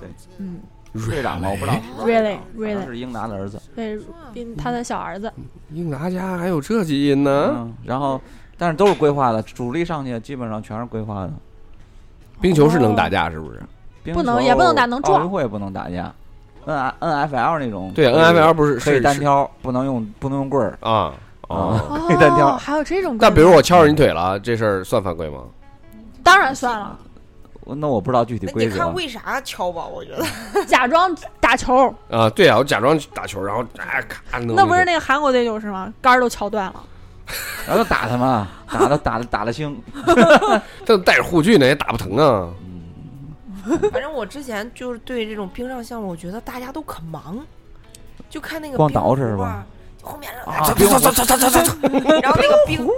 对，嗯队长吗，我不知道，，really really，是英达的儿子。对，冰他的小儿子。英达家还有这基因呢？嗯，然后但是都是规划的，主力上去基本上全是规划的。冰球是能打架是不是？冰不能也不能打能撞奥运会不能打架，N N F L 那种对，N F L 不是可以单挑，不能用不能用棍儿。啊哦。啊 可以单挑哦，还有这种。那比如我敲着你腿了，这事儿算犯规吗？当然算了，那我不知道具体规则那得看。为啥敲吧，我觉得。假装打球，啊，对啊，我假装打球，然后哎咔弄那不是那个韩国队就是吗？杆儿都敲断了。然后就打他嘛，打的 打的打的轻。这带着护具呢，也打不疼啊。反正我之前就是对这种冰上项目，我觉得大家都可忙，就看那个光冰捯饬是吧？后面啊走走走走走走走，然后那个冰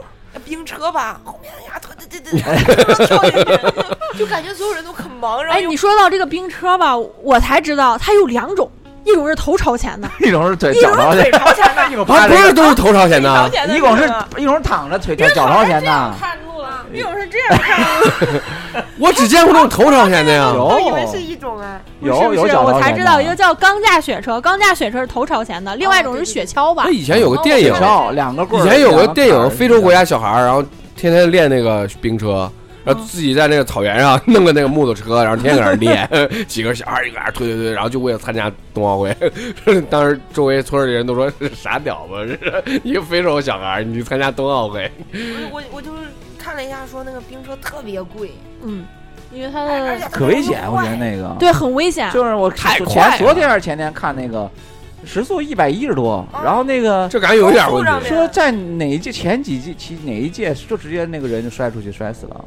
冰车吧，后面呀，对对对对，跳进去，就感觉所有人都很忙，然后哎，又你说到这个冰车吧，我才知道它有两种，一种是头朝前的，一种是腿一种是腿脚朝前，朝前的，一种啊，不是，都是头朝前的啊，一种是一种是躺着腿脚脚朝前的。看路了，一种是这样看路。我只见过那种头朝前的呀。有 我以为是一种哎，有有脚朝前的我才知道一个叫钢架雪车，钢架雪车是头朝前的，另外一种是雪橇吧那。以前有个电影，跳两个。以前有个电影，非洲国家小孩儿，然后天天练那个冰车，然后自己在那个草原上 弄个那个木头车，然后天天搁那儿练，几个小孩儿一个人推推推，然后就为了参加冬奥会。当时周围村里人都说这是傻屌吧，这是一个非洲小孩儿，你去参加冬奥会，我我我就是看了一下，说那个冰车特别贵，嗯，因为它的可危险，我觉得那个。对很危险。就是我太前快昨天还是前天看那个时速一百一十多，然后那个这感觉有一点问题。说在哪一届前几届其哪一届就直接那个人就摔出去摔死了。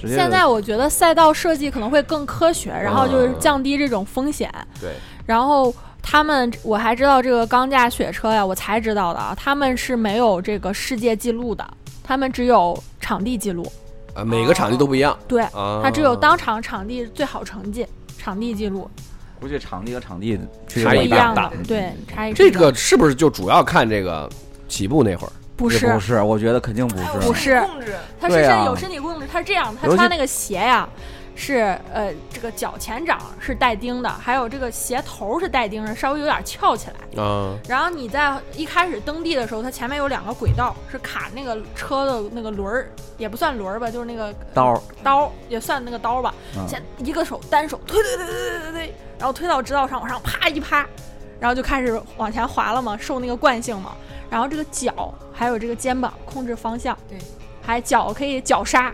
直接现在我觉得赛道设计可能会更科学，然后就是降低这种风险。对，然后他们我还知道这个钢架雪车呀，我才知道的啊，他们是没有这个世界纪录的，他们只有场地记录。呃，每个场地都不一样对，啊，他只有当场场地最好成绩，场地记录估计场地和场地区差不别大一样大。对，差异这个是不是就主要看这个起步那会儿？不是不是，我觉得肯定不是。不是控制他是身有身体控制，他是这样，他尤其穿那个鞋呀，是呃这个脚前掌是带钉的，还有这个鞋头是带钉的，稍微有点翘起来。嗯，然后你在一开始蹬地的时候，它前面有两个轨道，是卡那个车的那个轮儿，也不算轮儿吧，就是那个刀刀也算那个刀吧。嗯先一个手单手推推推推推推推，然后推到直道上，往上啪一趴，然后就开始往前滑了嘛，受那个惯性嘛。然后这个脚还有这个肩膀控制方向，对，还脚可以脚刹，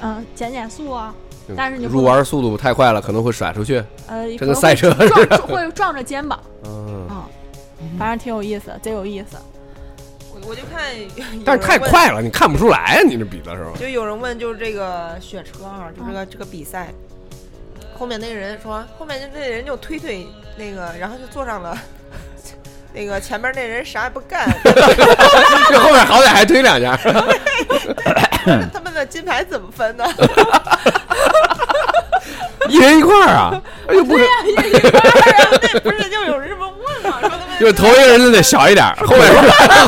嗯，减减速啊，但是你入弯速度太快了，可能会甩出去。呃，跟赛车撞撞会撞着肩膀，嗯，啊，反正挺有意思，贼有意思。我我就看但是太快了，你看不出来啊！你这比的时候，就有人问，就是这个雪车啊，就这个这个比赛，后面那个人说，后面就那人就推推那个，然后就坐上了。那个前面那人啥也不干，这后面好歹还推两下。他们的金牌怎么分呢？一人一块儿啊！哎呦不是，那不是就有人这么问吗？说他们就是头一个人就得小一点，后面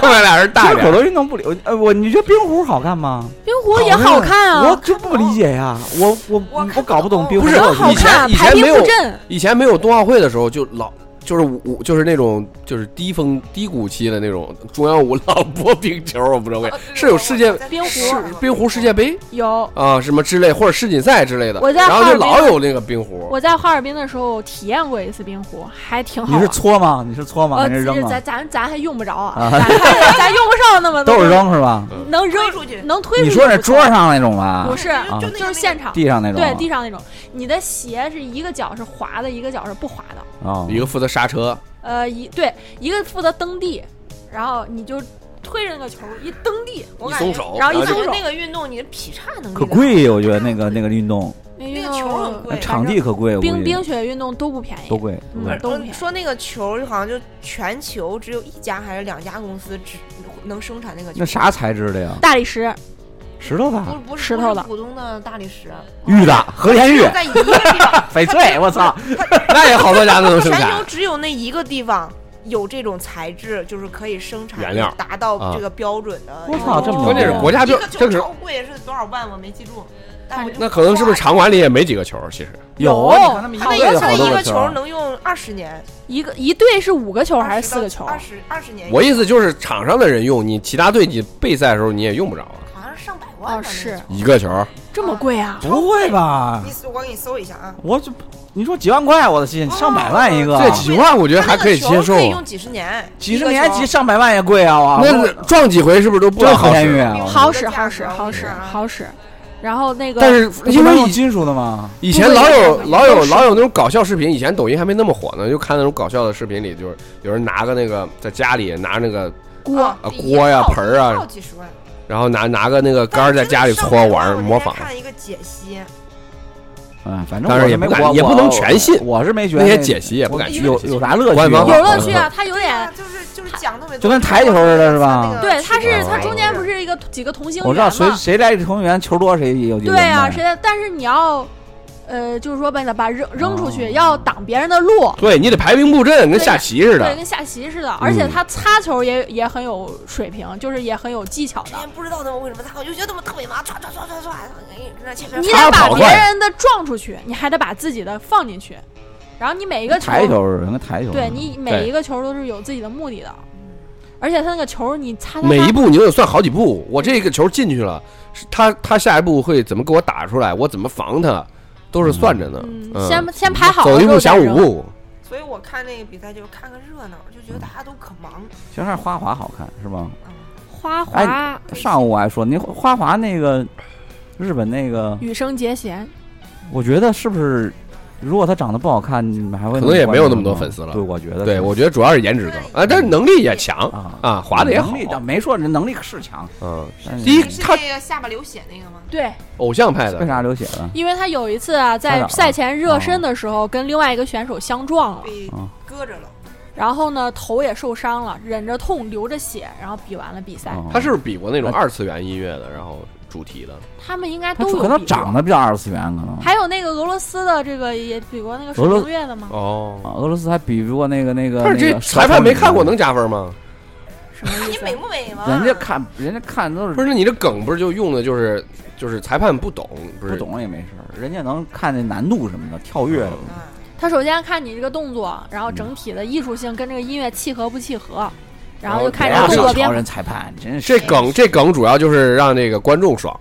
后面俩人大一点。其实口头运动不理，呃，我你觉得冰壶好看吗？冰壶也好看啊，我就不理解呀，我我我我搞不懂冰壶不是以前，以前没有。以前没有冬奥会的时候，就老就是五就是那种就是低峰低谷期的那种中央五老播 冰球，我不知道为哦是有世界冰壶世冰壶世界杯有，啊什么之类或者世锦赛之类的，我在然后就老有那个冰壶。我在哈尔滨的时候体验过一次冰壶，还挺好。你是搓吗？你是搓吗？呃，还是扔啊咱？咱咱还用不着啊，啊咱还咱用不上那么多，都是扔是吧？能扔出去能推出去。你说那桌？上那种吧？不是，啊就那个就是现场。地上那种？对，地上那种，你的鞋是一个脚是滑的，一个脚是不滑的。哦，一个负责刹车，呃，一对一个负责蹬地，然后你就推着那个球一蹬地，我感觉松手，然后一松手我感觉那个运动你的劈叉能力可贵，我觉得那个那个运动那那个球很贵场地可贵，冰冰雪运动都不便宜，都贵。嗯都贵都不便宜。说那个球好像就全球只有一家还是两家公司只能生产那个球。那啥材质的呀？大理石，石头的不，不是石头的普通的大理石，玉的，和田玉在一个地方，翡翠，我操！那也好多家都能生全球产。只有那一个地方有这种材质，就是可以生产原料达到啊这个标准的。我操这么关键是国家标一个，球这个超贵，是多少万我没记住。那可能是不是场馆里也没几个球？其实有他们一他那一个球球能用二十年，一个一队是五个球还是四个球？二十二十年。我意思就是场上的人用，你其他队你备赛的时候你也用不着啊。哦是一个球，这么贵啊？不会吧你？搜我给你搜一下啊。我就你说几万块，我的心，上百万一个，这几万我觉得还可以接受可以用几十年，几十年几上百万也贵啊！哇，那我撞几回是不是都不好使？好使，好使，好使。然后那个，但是因为金属的嘛，以前老有老有老有那种搞笑视频，以前抖音还没那么火呢，就看那种搞笑的视频里，就是有人拿个那个在家里拿那个，锅啊啊锅呀盆儿啊好几十万。然后拿拿个那个杆儿在家里搓玩儿模仿看一个解析，嗯，反正但是也不敢也不能全信我是没觉得那些解析也不敢去有有啥乐趣？有乐趣啊，他有点啊，就是就是讲特别多，就跟台球似的是吧对，他是他中间不是一个几个同心圆我知道谁？谁来同源球多谁有就对啊，谁的？但是你要，呃，就是说把它把扔扔出去，哦。要挡别人的路，对你得排兵布阵，跟下棋似的。对，的。跟下棋似的。而且他擦球也也很有水平，就是也很有技巧的。不知道他们为什么擦，我就觉得他们特别麻，唰唰唰唰唰，哎，那前面。你得把别人的撞出去，你还得把自己的放进去，然后你每一个球，台球人跟台球，对你每一个球都是有自己的目的的。而且他那个球你擦擦每一，步你都得算好几步，我这个球进去了，他他下一步会怎么给我打出来，我怎么防他，都是算着呢。嗯，嗯先先排好了走一步之后再扔。想五步，所以我看那个比赛就是看个热闹，就觉得大家都可忙。其实还是花滑好看是吧？嗯，花哎滑上午我还说，你花滑那个日本那个，羽生结弦，我觉得是不是？如果他长得不好看，你们还会可能也没有那么多粉丝了。对，我觉得对我觉得主要是颜值高。啊，但是能力也强啊啊，滑的也好。能。力倒没说人能力是强，嗯，第一是他那个下巴流血那个吗？对，偶像派的。为，啥流血了？因为他有一次啊，在赛前热身的时候跟另外一个选手相撞了，被啊。搁着了。然后呢头也受伤了，忍着痛流着血，然后比完了比赛。哦。他是不是比过那种二次元音乐的，然后主题的？他们应该都有可能长得比较二次元，可能。还有那个俄罗斯的这个也比过那个水俄罗冰月的吗？哦，啊俄罗斯还比不过那个那个，但是这裁判没看过，能加分吗？什么意思？你美不美吗？人家看人家看都是不是你这梗不是就用的就是就是裁判不懂，不懂也没事儿，人家能看那难度什么的，跳跃什么的。啊，他首先看你这个动作，然后整体的艺术性跟这个音乐契合不契合，然后就看然后这个动作编超人裁判真是这梗这梗主要就是让这个观众爽。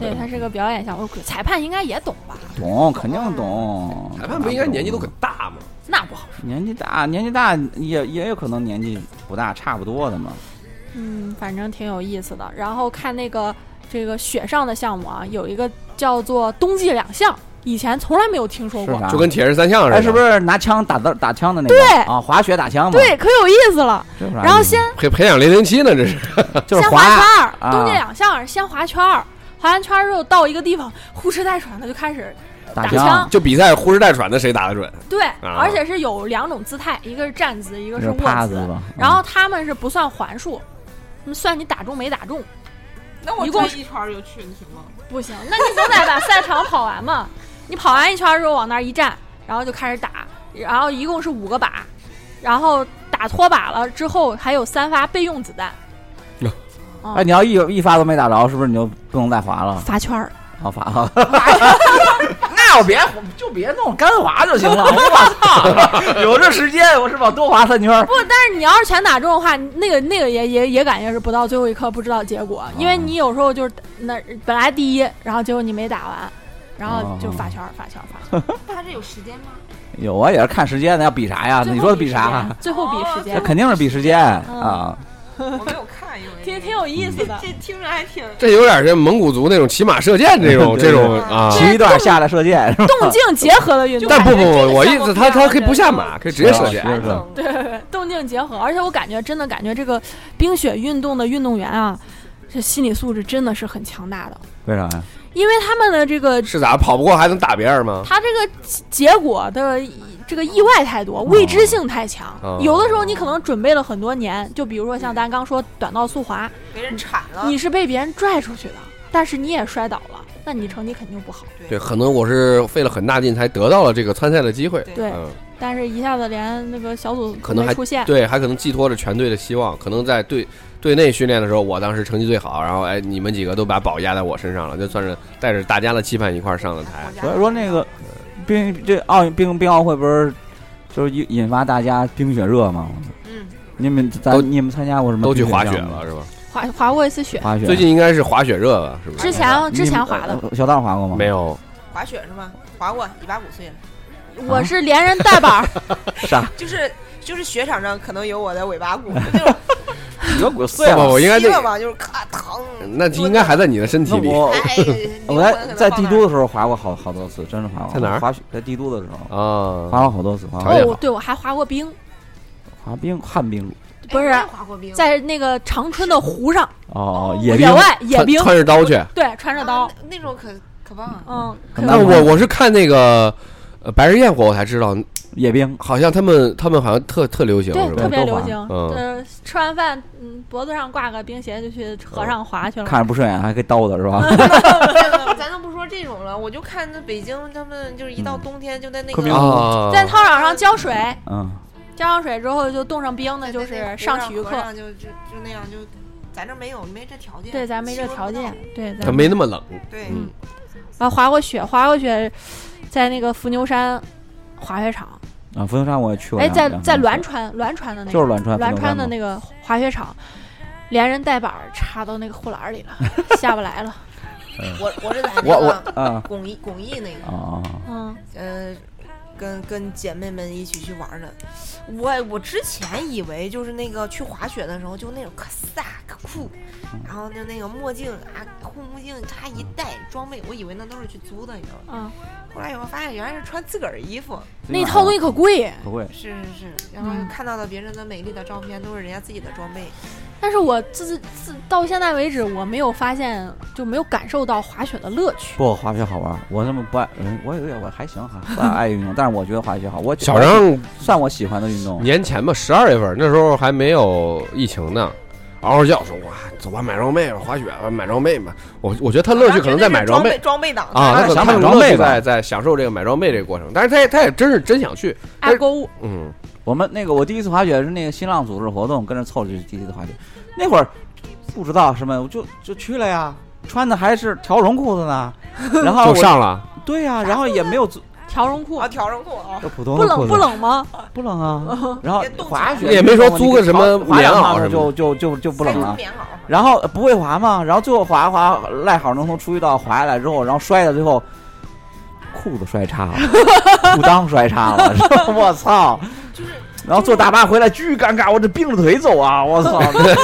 对，他是个表演项目，裁判应该也懂吧？懂，肯定懂。裁判不应该年纪都很大吗？那不好说。年纪大，年纪大也也有可能年纪不大，差不多的嘛。嗯，反正挺有意思的。然后看那个这个雪上的项目啊，有一个叫做冬季两项，以前从来没有听说过。就跟铁人三项似的，哎，是不是拿枪打的打枪的那个？对啊，滑雪打枪嘛。对，可有意思了。然后先培培养零零七呢？这是 就是先滑圈儿，啊冬季两项先滑圈儿，滑完圈儿之后到一个地方呼哧带喘的就开始打打枪枪，就比赛呼哧带喘的谁打得准？对，啊而且是有两种姿态，一个是站姿，一个是卧姿。然后他们是不算环数，算你打中没打中。那我一共一圈就去，你行吗？不行，那你总得把赛场跑完嘛。你跑完一圈儿之后往那儿一站，然后就开始打，然后一共是五个靶，然后打脱靶了之后还有三发备用子弹。哟啊哎，你要一一发都没打着，是不是你就不能再滑了？罚圈儿，好罚啊！那我别就别弄干滑就行了。我操，有这时间我是吧？多滑三圈儿。不，但是你要是全打中的话，那个那个也也也感觉是不到最后一刻不知道结果，因为你有时候就是那本来第一，然后结果你没打完，然后就发圈儿罚圈儿罚圈儿。他这有时间吗？有啊，也是看时间的，要比啥呀？你说的比啥？最后比时这间，肯定是比时间嗯啊。我没有看，因为 挺挺有意思的。这听着还挺这有点像蒙古族那种骑马射箭这种这种啊。骑一段下来射箭？动静结合的运动，但不不不，我意思他他可以不下马，可以直接射箭。对动静结合，而且我感觉真的感觉这个冰雪运动的运动员啊，这心理素质真的是很强大的，为啥呀？因为他们的这个是咋跑不过还能打别人吗？他这个结果的这个意外太多，未知性太强。哦有的时候你可能准备了很多年，就比如说像咱刚说短道速滑，别人铲了。你是被别人拽出去的，但是你也摔倒了，那你成绩肯定不好。对，可能我是费了很大劲才得到了这个参赛的机会。对，嗯，但是一下子连那个小组可能还出现。对，还可能寄托着全队的希望。可能在队队内训练的时候，我当时成绩最好，然后哎，你们几个都把宝压在我身上了，就算是带着大家的期盼一块儿上了台。所以说那个冰这奥运冰冰奥会不是就是引引发大家冰雪热吗？嗯，你们都咱你们参加过什么？都去滑雪了，是吧？滑滑过一次雪，滑雪。最近应该是滑雪热了？是不是？之前之前滑的，的，小道滑过吗？没有，滑雪是吗？滑过，一把五岁了。我是连人带板儿，啥？就是就是雪场上可能有我的尾巴骨那种有骨碎不不，我应该就是咔疼。那应该还在你的身体里。我哎，我在在帝都的时候滑过好好多次，真的滑过。在哪儿滑雪在帝都的时候啊，滑过好多次，滑条件好哦，对，我还滑过冰，滑冰旱冰不是在那个长春的湖上，哦，野野外野冰，穿穿着刀去。对，穿着刀啊，那那种可可棒了。嗯，那我我是看那个呃白日焰火，我才知道，野冰好像他们他们好像特特流行，对特？别流行。嗯呃，吃完饭，嗯，脖子上挂个冰鞋就去河上滑去了。看着不顺眼，还可以刀子是吧？咱都不说这种了，我就看那北京他们就是一到冬天就在那个啊，在操场上浇水，嗯，浇上水之后就冻上冰，那就是上体育课。就就就那样就，咱这没有没这条件。对，咱没这条件。对，他咱没那么冷。对，嗯啊，滑过雪，滑过雪，在那个伏牛山滑雪场。啊，伏牛山我也去过哎，在在栾川，栾川的那个就是栾川栾川的那个滑雪场，连人带板插到那个护栏里了，下不来了。我我是在我我那个啊巩义巩义那个，啊啊嗯，呃，跟跟姐妹们一起去玩的。我我之前以为就是那个去滑雪的时候就那种可飒可酷，然后就那个墨镜啊护目镜他一戴装备，我以为那都是去租的，你知道吗？嗯，后来以后发现原来是穿自个儿衣服，那套东西可贵。不贵。是是是，然后嗯看到了别人的美丽的照片都是人家自己的装备。但是我自自到现在为止，我没有发现，就没有感受到滑雪的乐趣。不，滑雪好玩。我那么不爱，嗯，我有点我还行哈，不爱爱运动，但是我觉得滑雪好。我小张算我喜欢的运动。年前吧，十二月份那时候还没有疫情呢，嗷嗷叫说哇，走吧，买装备吧，滑雪吧，买装备吧。我我觉得他乐趣可能在买装备装备党啊，他可能装备在在享受这个买装备这个过程，但是他也他也真是真想去，爱购物，嗯，我们那个我第一次滑雪是那个新浪组织活动，跟着凑着去第一次滑雪。那会儿不知道什么，我就就去了呀，穿的还是条绒裤子呢。然后就上了。对呀、然后也没有租条绒裤啊，，条绒裤啊，就普通不冷的裤子不冷吗？不冷啊。然后别冻滑雪也没说租个什么滑两趟棉袄什么就就就就不冷了。棉袄。然后呃不会滑嘛，然后最后滑滑赖好能从出去道滑下来之后，然后摔的最后裤子摔叉了，裤裆摔叉了，我操！就是然后坐大巴回来巨尴尬，我这并着腿走啊，我操！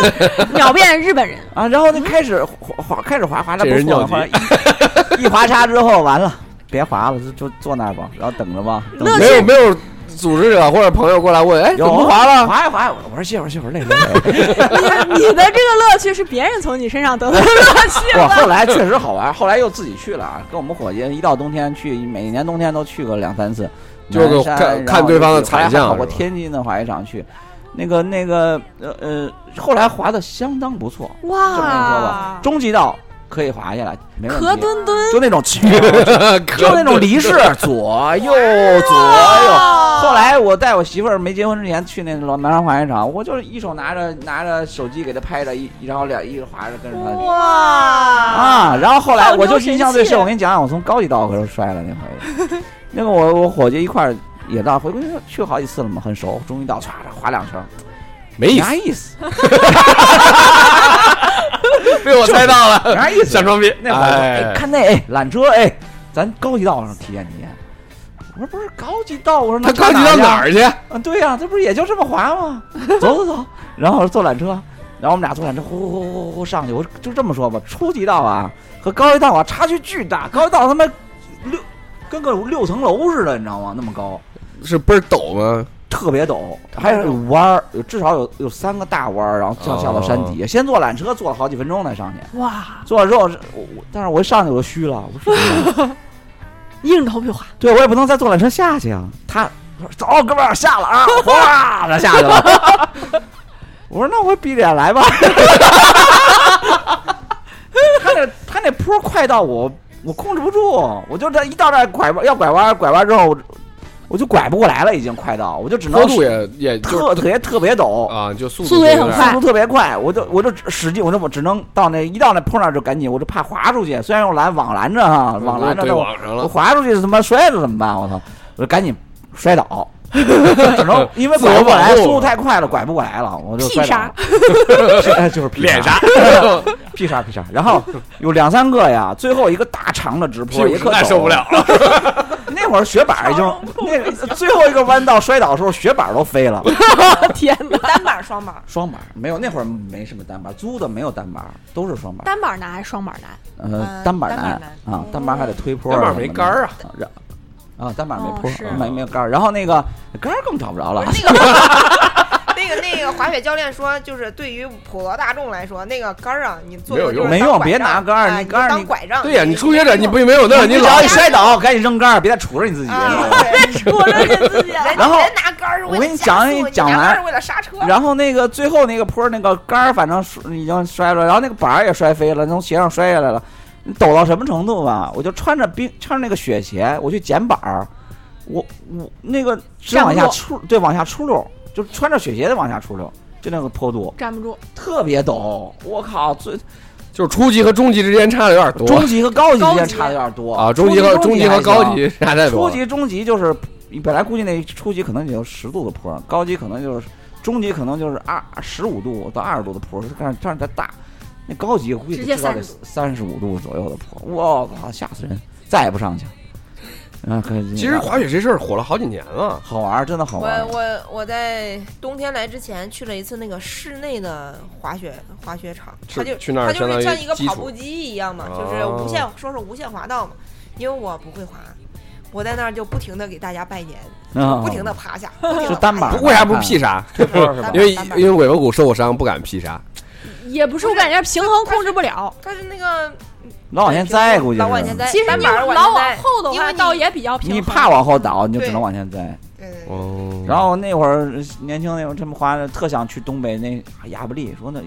秒变日本人。啊，然后就开始滑滑，开始滑滑的这人尿不错了，后来一一滑叉之后完了，别滑了，就就坐那儿吧，然后等着吧。没有没有组织者或者朋友过来问，哎，怎么不滑了？滑一滑，我说歇会儿歇会儿累累累。你你的这个乐趣是别人从你身上得到的乐趣 我？后来确实好玩，后来又自己去了，跟我们伙计一到冬天去，每年冬天都去个两三次。就是看看对方的后来还惨象跑过天津的滑雪场去，那个那个呃呃，后来滑的相当不错。这么跟你说吧哇，中级道可以滑下来，没问题。壳墩墩，就那种，就那种离式，左右左右。后来我带我媳妇儿没结婚之前去那老南山滑雪场，我就是一手拿着拿着手机给她拍着，一然后俩一直滑着跟着她。哇。啊，然后后来我就印象最深，我跟你讲讲，我从高级道可是摔了那回，那个我我伙计一块儿也到，回去好几次了嘛，很熟，终于到，唰唰滑两圈，没意思，啥意思？被我猜到了，啥意思？想装逼。那会儿哎哎，看那哎缆车哎，咱高级道上体验体验。我说不是高级道，我说那他高级到哪儿去？啊，对呀、这不是也就这么滑吗？走走走，然后坐缆车，然后我们俩坐缆车呼呼呼呼呼上去。我就这么说吧，初级道啊和高级道啊差距巨大，高级道他妈六跟个六层楼似的，你知道吗？那么高，是倍儿陡吗？特别陡，还有弯儿，有至少有有三个大弯儿，然后上下到山底下。先坐缆车坐了好几分钟才上去，哇，坐了之后是，我我但是我一上去我就虚了，我说 硬着头皮滑，对我也不能再坐缆车下去啊。他说走，哥们儿下了啊，哗，他下去了。我说那我闭着眼来吧。他那他那坡快到我我控制不住，我就这一到这拐弯要拐弯，拐弯之后我我就拐不过来了，已经快到，我就只能坡度也也特特别特别陡。啊，就速速度也很快速度特别快，我就我就使劲，我就我只能到那一到那坡那儿就赶紧，我就怕滑出去。虽然用拦网拦着哈，网拦着网上了。我滑出去他妈摔了怎么办？我操！我就赶紧摔倒，只能因为拐不过来，速度太快了，拐不过来了，我就摔倒屁杀。就是屁脸杀杀，屁杀屁杀。然后有两三个呀，最后一个大长的直坡也可陡实在受不了了。那会儿雪板已经那个最后一个弯道摔倒的时候，雪板都飞了。天哪！单板双板，双板没有，那会儿没什么单板，租的没有单板，都是双板。单板难还是双板难？呃，嗯单板难难啊，单板还得推坡，单板没杆儿啊。啊，单板没坡没没有杆儿。然后那个杆儿更找不着了不。是那个那个滑雪教练说，就是对于普罗大众来说，那个杆儿啊，你做没有用没用别拿杆儿你你杆儿当拐杖。对呀，你初学者你不没有那，你老你只要一摔倒，赶紧扔杆儿，别再杵着你自己。啊，对我这给自己。人然后人拿杆儿我跟你加讲讲完。然后那个最后那个坡儿那个杆儿，反正是已经摔了，然后那个板儿也摔飞了，从鞋上摔下来了。你抖到什么程度吧？我就穿着冰穿着那个雪鞋，我去捡板儿，我我那个直往下出，对，往下出溜，就穿着雪鞋的往下出溜，就那个坡度站不住，特别陡。我靠，最就是初级和中级之间差的有点多中级和高级之间差的有点多啊，中级和中级和高级差太多。初级、中级就是你本来估计那初级可能也就十度的坡，高级可能就是中级可能就是二十五度到二十度的坡，但是但是它大。那高级估计直接至少得三十五度左右的坡，我靠，吓死人！再也不上去。啊，可以。其实滑雪这事儿火了好几年了。好玩儿，真的好玩我。我我在冬天来之前去了一次那个室内的滑雪滑雪场，是它就去那儿它就是像一个跑步机一样嘛，就是哦无限说是无限滑道嘛。因为我不会滑，我在那儿就不停的给大家拜年，啊不停的趴下，是单板为啥不劈杀？推坡是吧 单？因为因为尾巴骨受过伤，不敢劈杀。也不是，我感觉平衡控制不了。但是那个老往前栽，估计。老往前栽，其实你老往后的话，因为你倒也比较平。你怕往后倒，你就只能往前栽。哦，然后那会儿年轻那会儿，这么滑的，特想去东北那亚布力，说那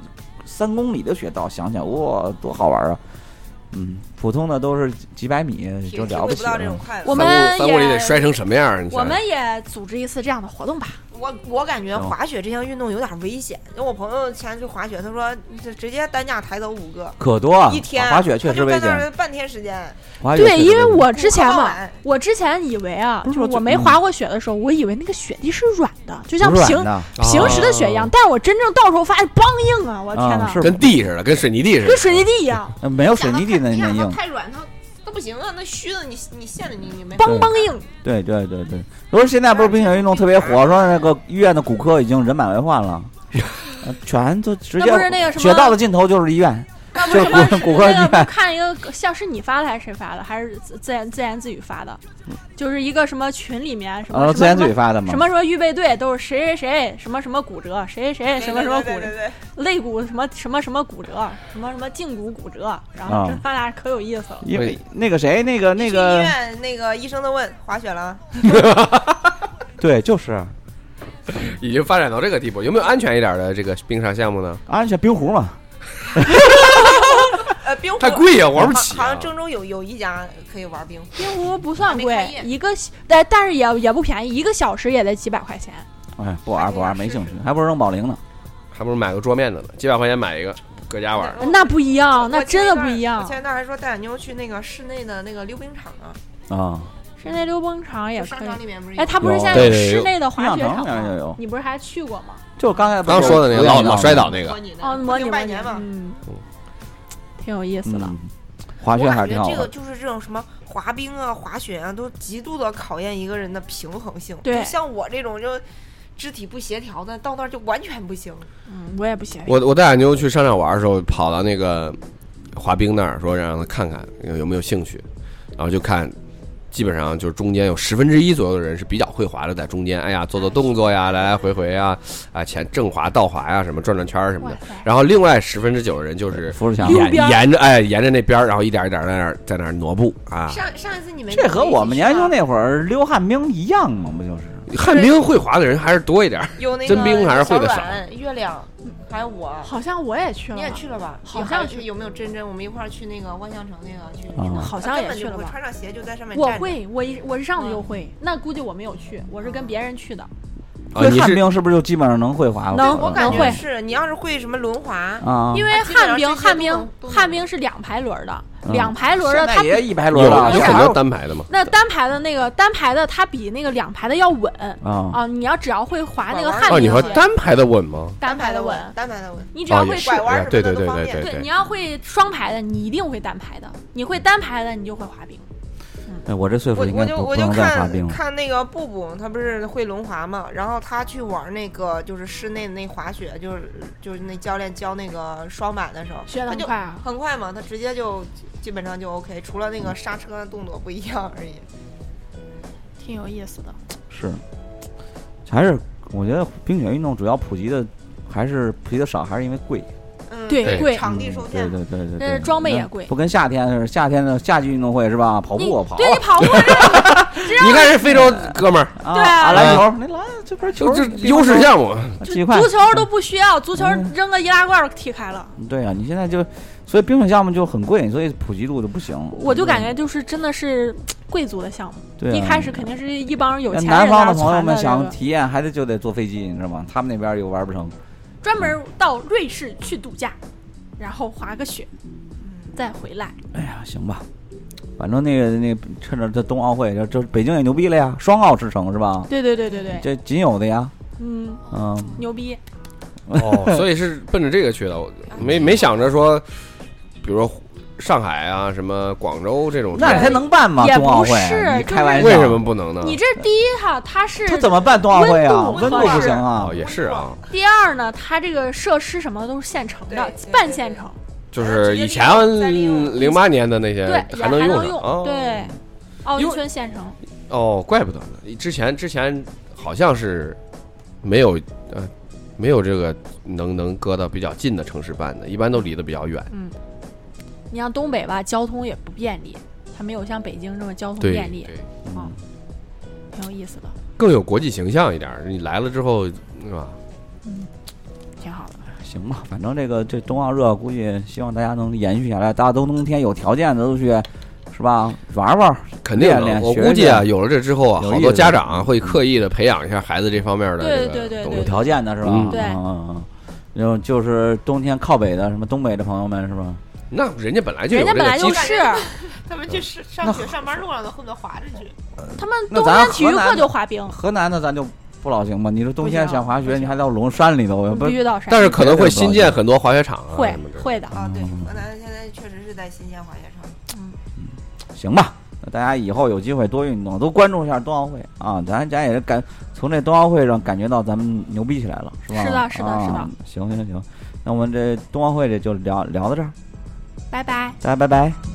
三公里的雪道，想想哇，多好玩啊！嗯，普通的都是几百米就了不起了。我们三公里得摔成什么样我们也组织一次这样的活动吧。我我感觉嗯滑雪这项运动有点危险，因为我朋友前去滑雪，他说这直接担架抬走五个，可多啊一天滑雪确实危他就在那。儿半天时间。对，因为我之前嘛我之前以为啊，就是我没滑过雪的时候，我以为那个雪地是软的，就像平平时的雪一样。但是我真正到时候发现梆硬啊！我的天哪，跟地似的，跟水泥地似的。跟水泥地一样，呃没有水泥地那你想它那硬。太软，它它不行啊，那虚的你你陷的你你没。梆梆硬。对对对对，不是现在不是冰雪运动特别火，说那个医院的骨科已经人满为患了，呃全都直接那不是那个什么雪道的尽头就是医院。那不是什么那个不看一个像是你发的还是谁发的，还是自自言自言自语发的？就是一个什么群里面什么自言么什么自语发的嘛什。么什么预备队都是谁谁谁什么什么骨折，谁谁谁什么什么骨折，对对对对肋骨什么什么什么骨折，什么什么胫骨骨折，然啊后这发俩可有意思了。因为那个谁，那个那个医，院那个医生都问滑雪了，对，就是 已经发展到这个地步，有没有安全一点的这个冰上项目呢？安全冰壶嘛。呃，冰冰壶太贵呀，玩不起啊好好像。郑州有有一家可以玩冰壶，冰壶不算贵，一个但但是也也不便宜，一个小时也得几百块钱。哎，不玩不玩，没兴趣，还不如扔保龄呢。还不如买个桌面的呢，几百块钱买一个，搁家玩。我那不一样，那真的不一样我。前一段还说带俺妞去那个室内的那个溜冰场呢，啊，室内溜冰场也可以商场。里面不是？哎，他不是现在有室内的滑雪冰场吗？你不是还去过吗？就刚才刚说的那个老老摔倒那个，模拟的哦，模拟模拟零八年嘛。嗯，挺有意思的。嗯，滑雪还是挺好玩感觉这个。就是这种什么滑冰啊、滑雪啊，都极度的考验一个人的平衡性。对就像我这种就肢体不协调的，到那儿就完全不行。嗯，我也不行。我我带俺妞去商场玩的时候，跑到那个滑冰那儿，说让她看看有没有兴趣，然后就看，基本上就是中间有十分之一左右的人是比较会滑的，在中间，哎呀，做做动作呀，来来回回啊，啊前正滑、倒滑呀，什么转转圈儿什么的。然后另外十分之九的人就是扶着墙沿沿着哎沿着那边儿，然后一点一点在那儿在那儿挪步啊。上上一次你们这和我们年轻那那会儿溜旱冰一样嘛，不就是？旱冰会滑的人还是多一点儿，有那个 真冰还是会的少小阮月亮，还有我。好像我也去了，你也去了吧？好像去有有没有真真？我们一块儿去那个万象城那个去，啊好像也去了吧穿上鞋就在上面。我会，我一我一上次就嗯会，那估计我没有去，我是跟别人去的。会旱冰是不是就基本上能会滑？能我感觉是你要是会什么轮滑，啊，因为旱冰旱冰旱冰是两排轮儿的，嗯两排轮儿的它比现在也一排有轮了，有很多还有单排的嘛。那单排的那个单排的它比那个两排的要稳啊，啊！你要只要会滑那个旱冰鞋，单排的稳吗？的单排的稳，单排的稳。你只要会拐，拐弯什么的对对对都方便对对对对你。要会双排的，你一定会单排的；你会单排的，你就会滑冰。哎，我这岁数我应我就我就该不不能再滑看。看那个布布，他不是会轮滑嘛，然后他去玩那个就是室内的那滑雪，就是就是那教练教那个双板的时候，学得他就很快啊！很快嘛，他直接就基本上就 OK，除了那个刹车的动作不一样而已。挺有意思的。是，还是我觉得冰雪运动主要普及的还是普及的少，还是因为贵。嗯，对对。贵，场地嗯受限。对对对对但是装备也贵。不跟夏天似的，夏天的夏季运动会是吧？跑步跑对你跑步 你看人非洲哥们儿，啊，对啊。啊篮球，那篮这不是球就这优势项目，足球都不需要，足球嗯。扔个易拉罐儿踢开了。对啊，你现在就，所以冰雪项目就很贵，所以普及度就不行。我就感觉就是真的是贵族的项目，对啊。一开始肯定是一帮有钱人南方的朋友们想体验，还得就得坐飞机，你知道吗？他们那边又玩不成。专门到瑞士去度假，然后滑个雪，再回来。哎呀，行吧，反正那个那个趁着这冬奥会，这这北京也牛逼了呀，双奥之城是吧？对对对对对，这仅有的呀，嗯，嗯，牛逼。哦，所以是奔着这个去的，我没没想着说，比如说上海啊，什么广州这种，那才能办吗？也冬奥会，不是你开玩笑？为什么？不能呢？你这第一哈，它是他怎么办冬奥会啊？温度不行啊哦，！也是啊，第二呢，它这个设施什么都是现成的半现成，就是以前零八年的那些对，还能用上用。哦对，奥运村现成。哦，怪不得呢。之前之前好像是没有呃没有这个能能搁到比较近的城市办的，一般都离得比较远。嗯，你像东北吧，交通也不便利，它没有像北京这么交通便利，对，啊，挺有意思的，更有国际形象一点儿。你来了之后，是吧？嗯挺好的。行吧，反正这个这冬奥热，估计希望大家能延续下来。大家都冬天有条件的都去，是吧？玩玩。肯定的，我估计啊，有了这之后啊，好多家长啊会刻意的培养一下孩子这方面的对这个对对有条件的是吧？嗯对嗯嗯嗯。然后就是冬天靠北的，什么东北的朋友们是吧？那人家本来就有人家这个基础，本来就是，他们去上上学上班路上都恨不得滑着去。他们冬天体育课就滑冰，河南的咱就不老行吧？你说冬天想滑雪，你还到龙山里头，不必须到山。但是可能会新建很多滑雪场啊会。会的，啊，对，嗯河南现在确实是在新建滑雪场。嗯行吧？大家以后有机会多运动，多关注一下冬奥会啊！咱咱也是感从这冬奥会上感觉到咱们牛逼起来了，是吧？是的是的啊是的行行行，那我们这冬奥会这就聊聊到这儿，拜拜。大家拜拜。